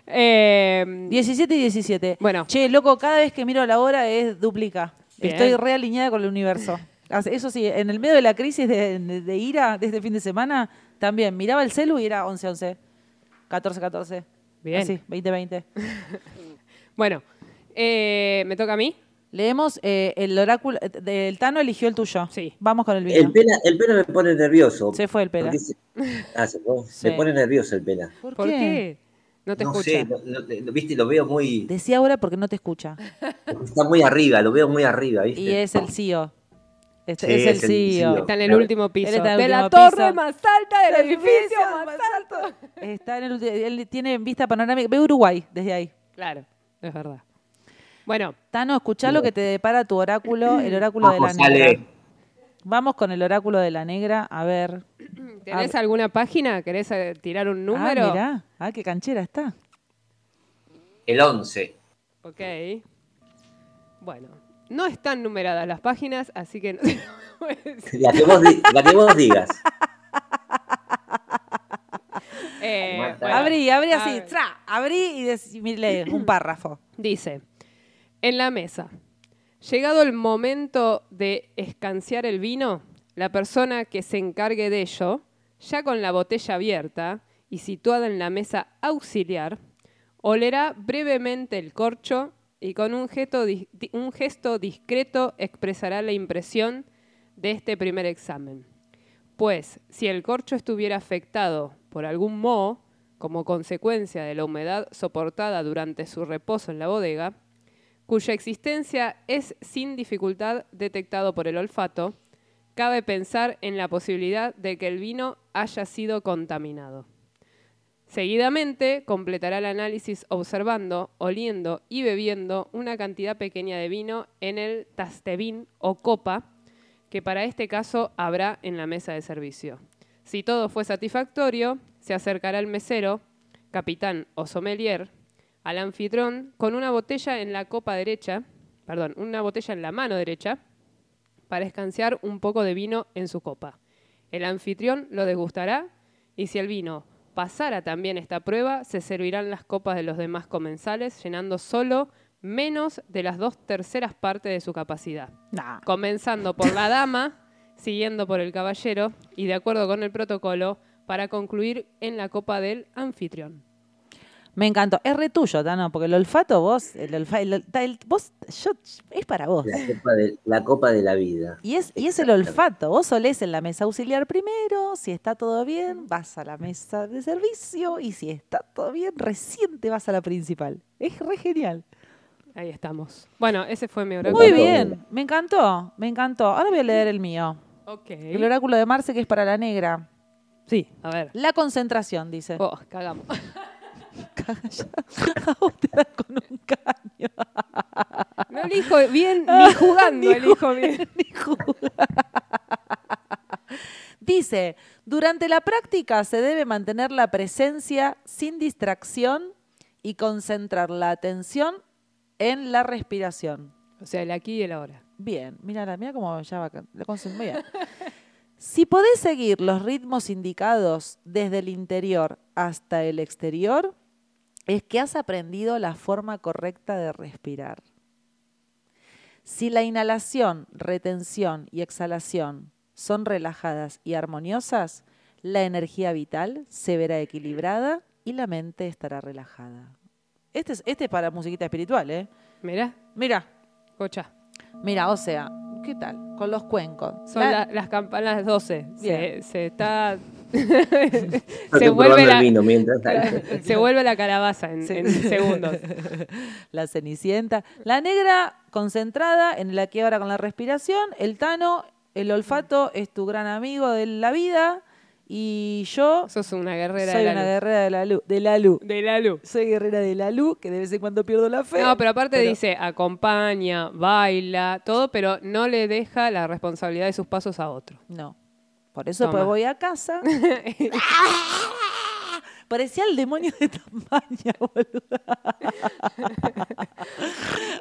Eh, 17 y 17. Bueno. Che, loco, cada vez que miro la hora es duplica. Bien. Estoy realineada con el universo. Eso sí, en el medio de la crisis de, de- de ira de este fin de semana, también miraba el celu y era 11-11. 14-14. Bien. Así, 20-20. [laughs] bueno. Eh, ¿Me toca a mí? Leemos eh, el oráculo. del Tano eligió el tuyo. Sí. Vamos con el video. El pela, el pela me pone nervioso. Se fue el pela. [laughs] se, ah, se fue. Sí. Me pone nervioso el pela. ¿Por, ¿Por qué? qué? No te no escucha. sé, lo, lo- lo- viste, lo veo muy. Decía ahora porque no te escucha. Está muy arriba, lo veo muy arriba, ¿viste? Y es el CEO. Este, Sí, es el es el CEO. CEO. Está en el Claro. último piso. Él está en el de la último torre piso. más alta del edificio edificio más más alto. Está en el, ulti- él tiene vista panorámica. Ve Uruguay desde ahí. Claro, es verdad. Bueno, Tano, escuchá lo que te depara tu oráculo, el oráculo de la negra. Ale. Vamos con el oráculo de la negra. A ver. [clears throat] ¿tenés alguna página? ¿Querés eh, tirar un número? Ah, mirá. Ah, qué canchera está. El 11. Ok. Bueno, no están numeradas las páginas, así que no te lo voy a decir. La que vos, di- la que vos digas. Eh, bueno, abrí, abrí así. tra, abrí y y lee un párrafo. Dice, en la mesa, llegado el momento de escanciar el vino, la persona que se encargue de ello, ya con la botella abierta y situada en la mesa auxiliar, olerá brevemente el corcho y con un gesto, discreto expresará la impresión de este primer examen. Pues si el corcho estuviera afectado por algún moho, como consecuencia de la humedad soportada durante su reposo en la bodega, cuya existencia es sin dificultad detectado por el olfato, cabe pensar en la posibilidad de que el vino haya sido contaminado. Seguidamente completará el análisis observando, oliendo y bebiendo una cantidad pequeña de vino en el tastebín o copa que para este caso habrá en la mesa de servicio. Si todo fue satisfactorio, se acercará el mesero, capitán o sommelier, al anfitrión con una botella en la copa derecha, perdón, una botella en la mano derecha, para escanciar un poco de vino en su copa. El anfitrión lo degustará y si el vino pasara también esta prueba, se servirán las copas de los demás comensales, llenando solo menos de las dos terceras partes de su capacidad Nah. comenzando por la dama, siguiendo por el caballero y de acuerdo con el protocolo para concluir en la copa del anfitrión. Me encantó. Es re tuyo, Tano, porque el olfato vos, el olfa- el vos, yo, es para vos. La copa de la, copa de la vida. Y es, y es el olfato. Vos olés en la mesa auxiliar primero, si está todo bien, vas a la mesa de servicio y si está todo bien, recién te vas a la principal. Es re genial. Ahí estamos. Bueno, ese fue mi oráculo. Muy bien, me encantó, me encantó. Ahora voy a leer el mío. Ok. El oráculo de Marce, que es para la negra. Sí, a ver. La concentración, dice. Oh, cagamos. [laughs] [laughs] A vos te dan con un caño. No elijo bien ni jugando, Ni elijo bien. Ni. Dice, durante la práctica se debe mantener la presencia sin distracción y concentrar la atención en la respiración. O sea, el aquí y el ahora. Bien, mira, mira cómo ya va. lo. Si podés seguir los ritmos indicados desde el interior hasta el exterior, es que has aprendido la forma correcta de respirar. Si la inhalación, retención y exhalación son relajadas y armoniosas, la energía vital se verá equilibrada y la mente estará relajada. Este es, este es para musiquita espiritual, ¿eh? Mirá, Mira, cocha. Mira, o sea, ¿qué tal? Con los cuencos. Son La- la- las campanas 12. Se, Bien. se está. Se, vuelve la, el vino mientras. [laughs] se vuelve la calabaza en, Sí. en segundos. [laughs] la cenicienta. La negra concentrada en y ahora con la respiración. El tano, el olfato es tu gran amigo de la vida. Y yo Sos una guerrera soy de la una luz. guerrera de la luz. De la luz. De la luz. Soy guerrera de la luz, que de vez en cuando pierdo la fe. No, pero aparte pero- dice, acompaña, baila, todo, pero no le deja la responsabilidad de sus pasos a otro. No. Por eso Toma. pues voy a casa. [laughs] Parecía el demonio de Tasmania, [laughs] boludo.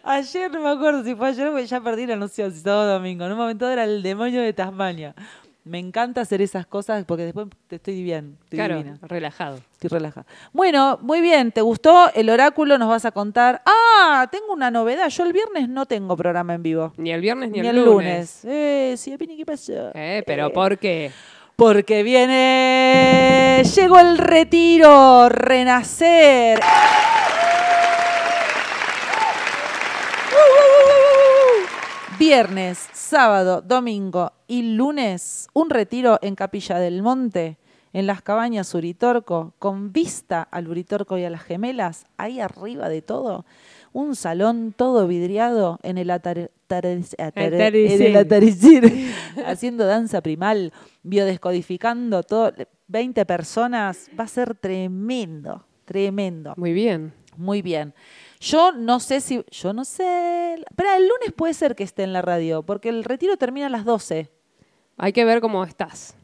ayer, no me acuerdo si fue ayer, porque ya perdí la noción, si sábado domingo. En un momento era el demonio de Tasmania. Me encanta hacer esas cosas porque después te estoy bien, estoy claro, divina, relajado. estoy relajada. Bueno, muy bien, ¿te gustó el oráculo? Nos vas a contar. Ah, tengo una novedad. Yo el viernes no tengo programa en vivo. Ni el viernes ni, Ni, el, el lunes. lunes. Eh, sí, ¿qué pasó? Eh, pero Eh. ¿por qué? Porque viene. Llegó el retiro, renacer. Viernes, sábado, domingo y lunes, un retiro en Capilla del Monte, en las cabañas Uritorco, con vista al Uritorco y a las gemelas, ahí arriba de todo. Un salón todo vidriado en el atar- en el [laughs] haciendo danza primal, biodescodificando todo, 20 personas, va a ser tremendo, tremendo. Muy bien. Muy bien. Yo no sé si, yo no sé, pero el lunes puede ser que esté en la radio, porque el retiro termina a las 12. Hay que ver cómo estás.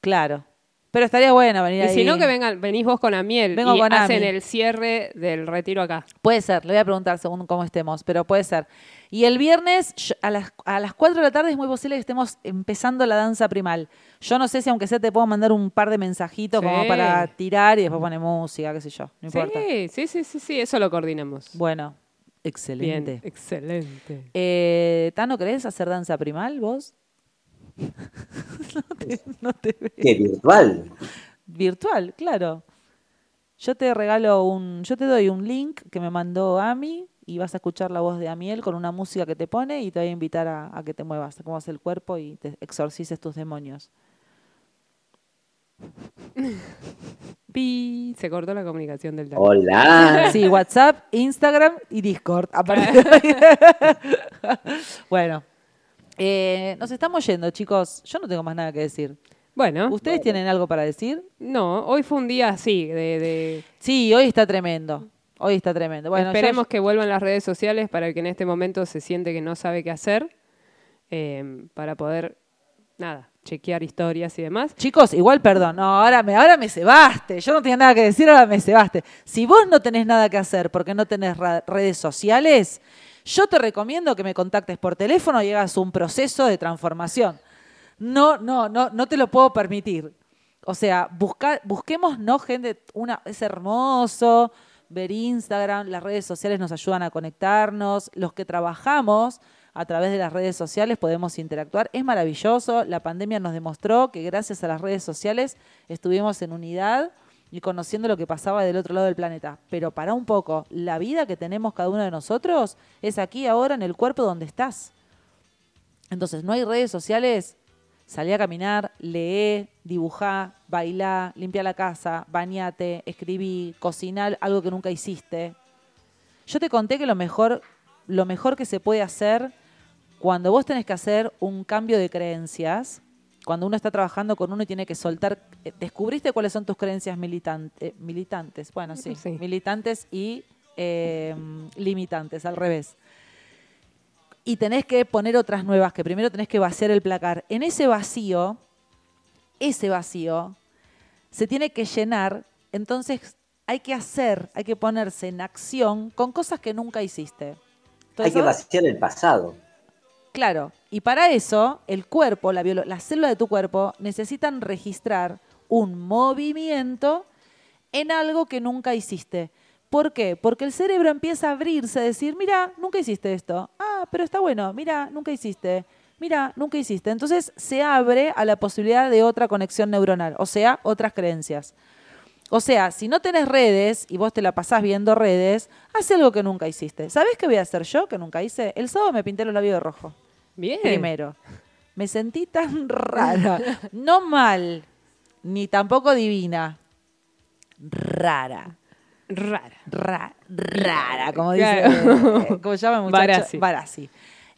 Claro. Pero estaría bueno venir Y ahí. si no, que vengan, venís vos con Amiel Vengo y con hacen Ami. el cierre del retiro acá. Puede ser, le voy a preguntar según cómo estemos, pero puede ser. Y el viernes a las, a las 4 de la tarde es muy posible que estemos empezando la danza primal. Yo no sé si aunque sea te puedo mandar un par de mensajitos como para tirar y después poner música, qué sé yo, no importa. Sí, sí, sí, sí, sí, eso lo coordinamos. Bueno, excelente. Bien, excelente. Eh, Tano, ¿querés hacer danza primal vos? [laughs] no te, no te veo. ¿Qué virtual? Virtual, claro. Yo te regalo un, yo te doy un link que me mandó Ami y vas a escuchar la voz de Amiel con una música que te pone y te voy a invitar a, a que te muevas, a cómo hace el cuerpo y te exorcices tus demonios. [laughs] Pi, se cortó la comunicación del Tano. Hola. [laughs] Sí, WhatsApp, Instagram y Discord. [laughs] bueno, eh, nos estamos yendo, chicos. Yo no tengo más nada que decir. Bueno, ¿Ustedes tienen algo para decir? no, hoy fue un día así, de, de- Sí, hoy está tremendo. Hoy está tremendo. Bueno, esperemos yo- que vuelvan las redes sociales para el que en este momento se siente que no sabe qué hacer, eh, para poder, nada, chequear historias y demás. Chicos, igual perdón, no, ahora me, ahora me cebaste. Yo no tenía nada que decir, ahora me cebaste. Si vos no tenés nada que hacer porque no tenés redes sociales, yo te recomiendo que me contactes por teléfono y hagas un proceso de transformación. No, no, no, no te lo puedo permitir. O sea, busca, busquemos, no, gente, una, es hermoso ver Instagram, las redes sociales nos ayudan a conectarnos, los que trabajamos a través de las redes sociales podemos interactuar, es maravilloso, la pandemia nos demostró que gracias a las redes sociales estuvimos en unidad y conociendo lo que pasaba del otro lado del planeta. Pero para un poco, la vida que tenemos cada uno de nosotros es aquí, ahora, en el cuerpo donde estás. Entonces, no hay redes sociales, salí a caminar, lee, dibujá, bailá, limpia la casa, bañate, escribí, cocinar algo que nunca hiciste. Yo te conté que lo mejor, lo mejor que se puede hacer cuando vos tenés que hacer un cambio de creencias, cuando uno está trabajando con uno y tiene que soltar, eh, descubriste cuáles son tus creencias militan- eh, militantes, bueno, sí, Sí. militantes y eh, limitantes, al revés. Y tenés que poner otras nuevas, que primero tenés que vaciar el placar. En ese vacío, ese vacío, se tiene que llenar, entonces hay que hacer, hay que ponerse en acción con cosas que nunca hiciste. Hay que vaciar el pasado. Claro, y para eso el cuerpo, la, las células de tu cuerpo necesitan registrar un movimiento en algo que nunca hiciste. ¿Por qué? Porque el cerebro empieza a abrirse, a decir, mira, nunca hiciste esto. Ah, pero está bueno, mira, nunca hiciste. Mira, nunca hiciste. Entonces se abre a la posibilidad de otra conexión neuronal, o sea, otras creencias. O sea, si no tenés redes y vos te la pasás viendo redes, haz algo que nunca hiciste. ¿Sabés qué voy a hacer yo que nunca hice? El sábado me pinté los labios de rojo. Bien. Primero. Me sentí tan [laughs] rara. No mal, ni tampoco divina. Rara. Rara. Ra- rara, como dice. Claro. eh, ¿Cómo se llama el muchacho? Barassi. Barassi.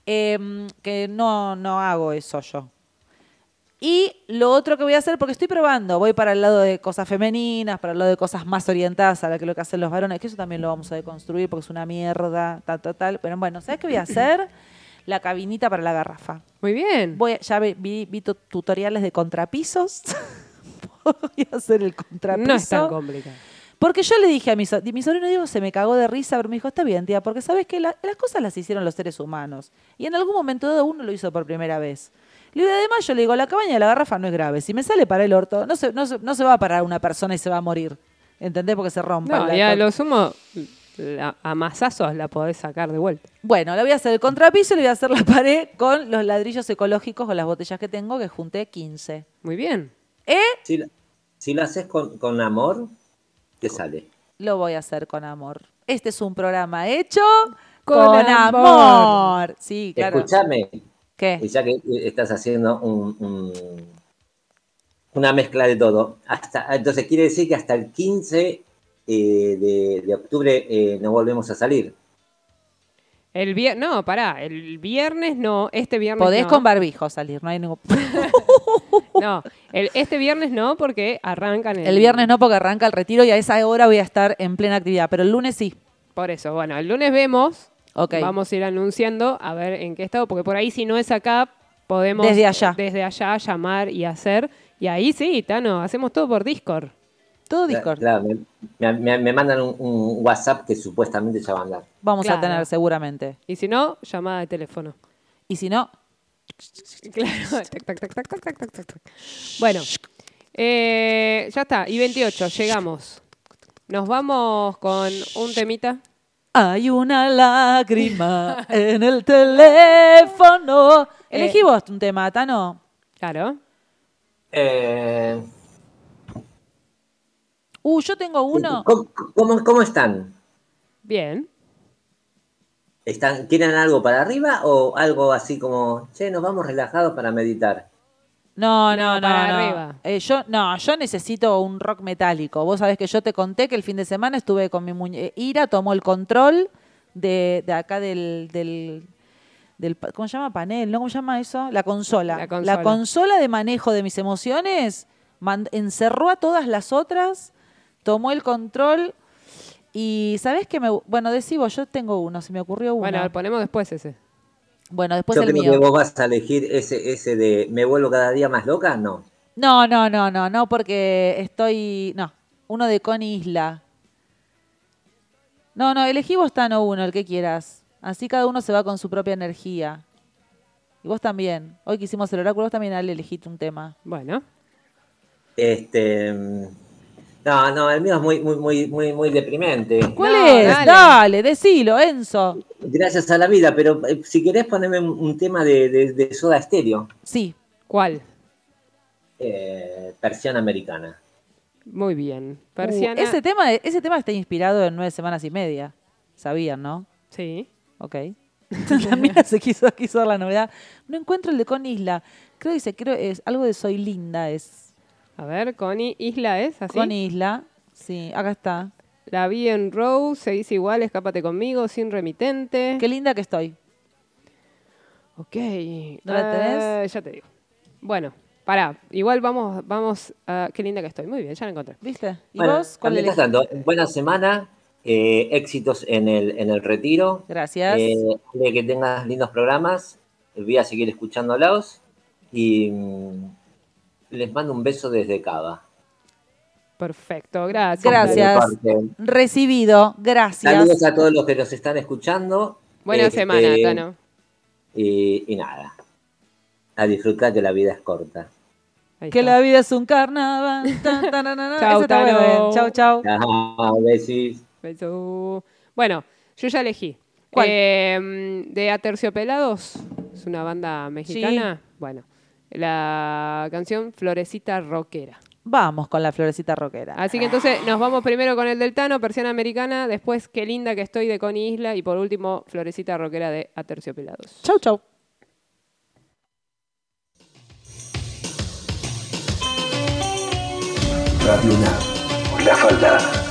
Em, que no, no hago eso yo. Y lo otro que voy a hacer, porque estoy probando, voy para el lado de cosas femeninas, para el lado de cosas más orientadas a lo que lo que hacen los varones, que eso también lo vamos a deconstruir porque es una mierda, tal, tal, tal. Pero bueno, ¿sabes qué voy a [clears throat] hacer? La cabinita para la garrafa. Muy bien. Voy, a- ya vi, vi- vi tu- tutoriales de contrapisos. [laughs] voy a hacer el contrapiso. No es tan complicado. Porque yo le dije a mi, so- mi sobrino Diego, se me cagó de risa, pero me dijo, está bien, tía, porque sabes que la- las cosas las hicieron los seres humanos. Y en algún momento dado uno lo hizo por primera vez. Le digo, además yo le digo, la cabaña de la garrafa no es grave. Si me sale para el orto, no se, no se, no se va a parar una persona y se va a morir. ¿Entendés? Porque se rompa. No, la- y a lo sumo, la- a masazos la podés sacar de vuelta. Bueno, le voy a hacer el contrapiso y le voy a hacer la pared con los ladrillos ecológicos o las botellas que tengo, que junté 15. Muy bien. ¿Eh? Si, la- si lo haces con, con amor, te sale. Lo voy a hacer con amor. Este es un programa hecho Con con, amor. amor. Sí, claro. Escúchame, ¿Qué? ya que estás haciendo un- un- una mezcla de todo, hasta, entonces quiere decir que hasta el 15 eh, de, de octubre eh, no volvemos a salir. El vier- no, pará, el viernes no, este viernes Podés no. con barbijo salir, no hay ningún... [laughs] No, el- este viernes no porque arrancan el... El viernes no porque arranca el retiro y a esa hora voy a estar en plena actividad, pero el lunes sí. Por eso, bueno, el lunes vemos, Ok. vamos a ir anunciando a ver en qué estado, porque por ahí si no es acá, podemos Desde allá. desde allá llamar y hacer. Y ahí sí, Tano, hacemos todo por Discord. Todo Discord. Claro, me, me, mandan un, WhatsApp que supuestamente ya va a andar. Vamos a tener seguramente. Y si no, llamada de teléfono. Y si no. Claro. Bueno, ya está. Y 28, llegamos. Nos vamos con un temita. Hay una lágrima [laughs] en el teléfono. Eh. Elegí vos un tema, Tano. Claro. Eh. Uh, yo tengo uno. ¿cómo, cómo- cómo están? Bien. ¿Están? ¿Quieren algo para arriba o algo así como, che, nos vamos relajados para meditar? No, no, No, no. para no. arriba. Eh, yo, no, yo necesito un rock metálico. Vos sabés que yo te conté que el fin de semana estuve con mi muñeca. Ira tomó el control de, de acá del, del, ¿Cómo se llama? Panel, ¿no? ¿Cómo se llama eso? La consola. La consola. consola de manejo de mis emociones encerró a todas las otras, tomó el control. Y ¿sabés qué me.? Bueno, decibo, yo tengo uno, se me ocurrió uno. Bueno, ponemos después ese. Bueno, después Yo el creo mío. que vos vas a elegir ese, ese de ¿me vuelvo cada día más loca? No. No, no, no, no, no, porque estoy. No, uno de Connie Isla. No, no, elegí vos Tano uno, el que quieras. Así cada uno se va con su propia energía. Y vos también. Hoy que hicimos el oráculo, vos también Ale, elegiste un tema. Bueno. Este. No, no, el mío es muy, muy, muy, muy, muy deprimente. ¿Cuál No, es? dale. Dale. decilo, Enzo. Gracias a la vida, pero eh, si querés ponerme un, un tema de, de, de Soda Stereo, Sí. ¿Cuál? eh, versión americana. Muy bien. Uh, Persiana. ese, tema, ese tema está inspirado en nueve semanas y media. Sabían, ¿no? Sí. Ok. [laughs] la mina se quiso, quiso dar la novedad. No encuentro el de Con Isla. Creo que dice, creo es algo de Soy Linda es. A ver, Connie Isla es así. Con Isla. Sí, acá está. La vi en Rose, se dice igual, escápate conmigo, sin remitente. Qué linda que estoy. Ok. ¿No la tenés? Ah, ya te digo. Bueno, pará. Igual vamos, vamos a... Qué linda que estoy. Muy bien, ya la encontré. ¿Viste? ¿Y Bueno, vos? ¿Cuál elegís? tanto, buena semana, eh, éxitos en el, en el retiro. Gracias. Eh, de que tengas lindos programas. Voy a seguir escuchándolos. Y mm, les mando un beso desde Cava. Perfecto, gracias. Gracias. Recibido. Gracias. Saludos a todos los que nos están escuchando. Buena Este, semana, Tano. Y, y nada. A disfrutar que la vida es corta. Que la vida es un carnaval. [laughs] Chau, Tano. Chau, chau. Chao, besis. Beso. Bueno, yo ya elegí. ¿Cuál? Eh, de Aterciopelados, es una banda mexicana. Bueno, la canción Florecita Rockera. Vamos con la florecita rockera. Así que entonces nos vamos primero con el del Tano, Persiana Americana, después Qué linda que estoy de Connie Isla y por último Florecita Rockera de Aterciopelados. Chau, chau. Radio. La falda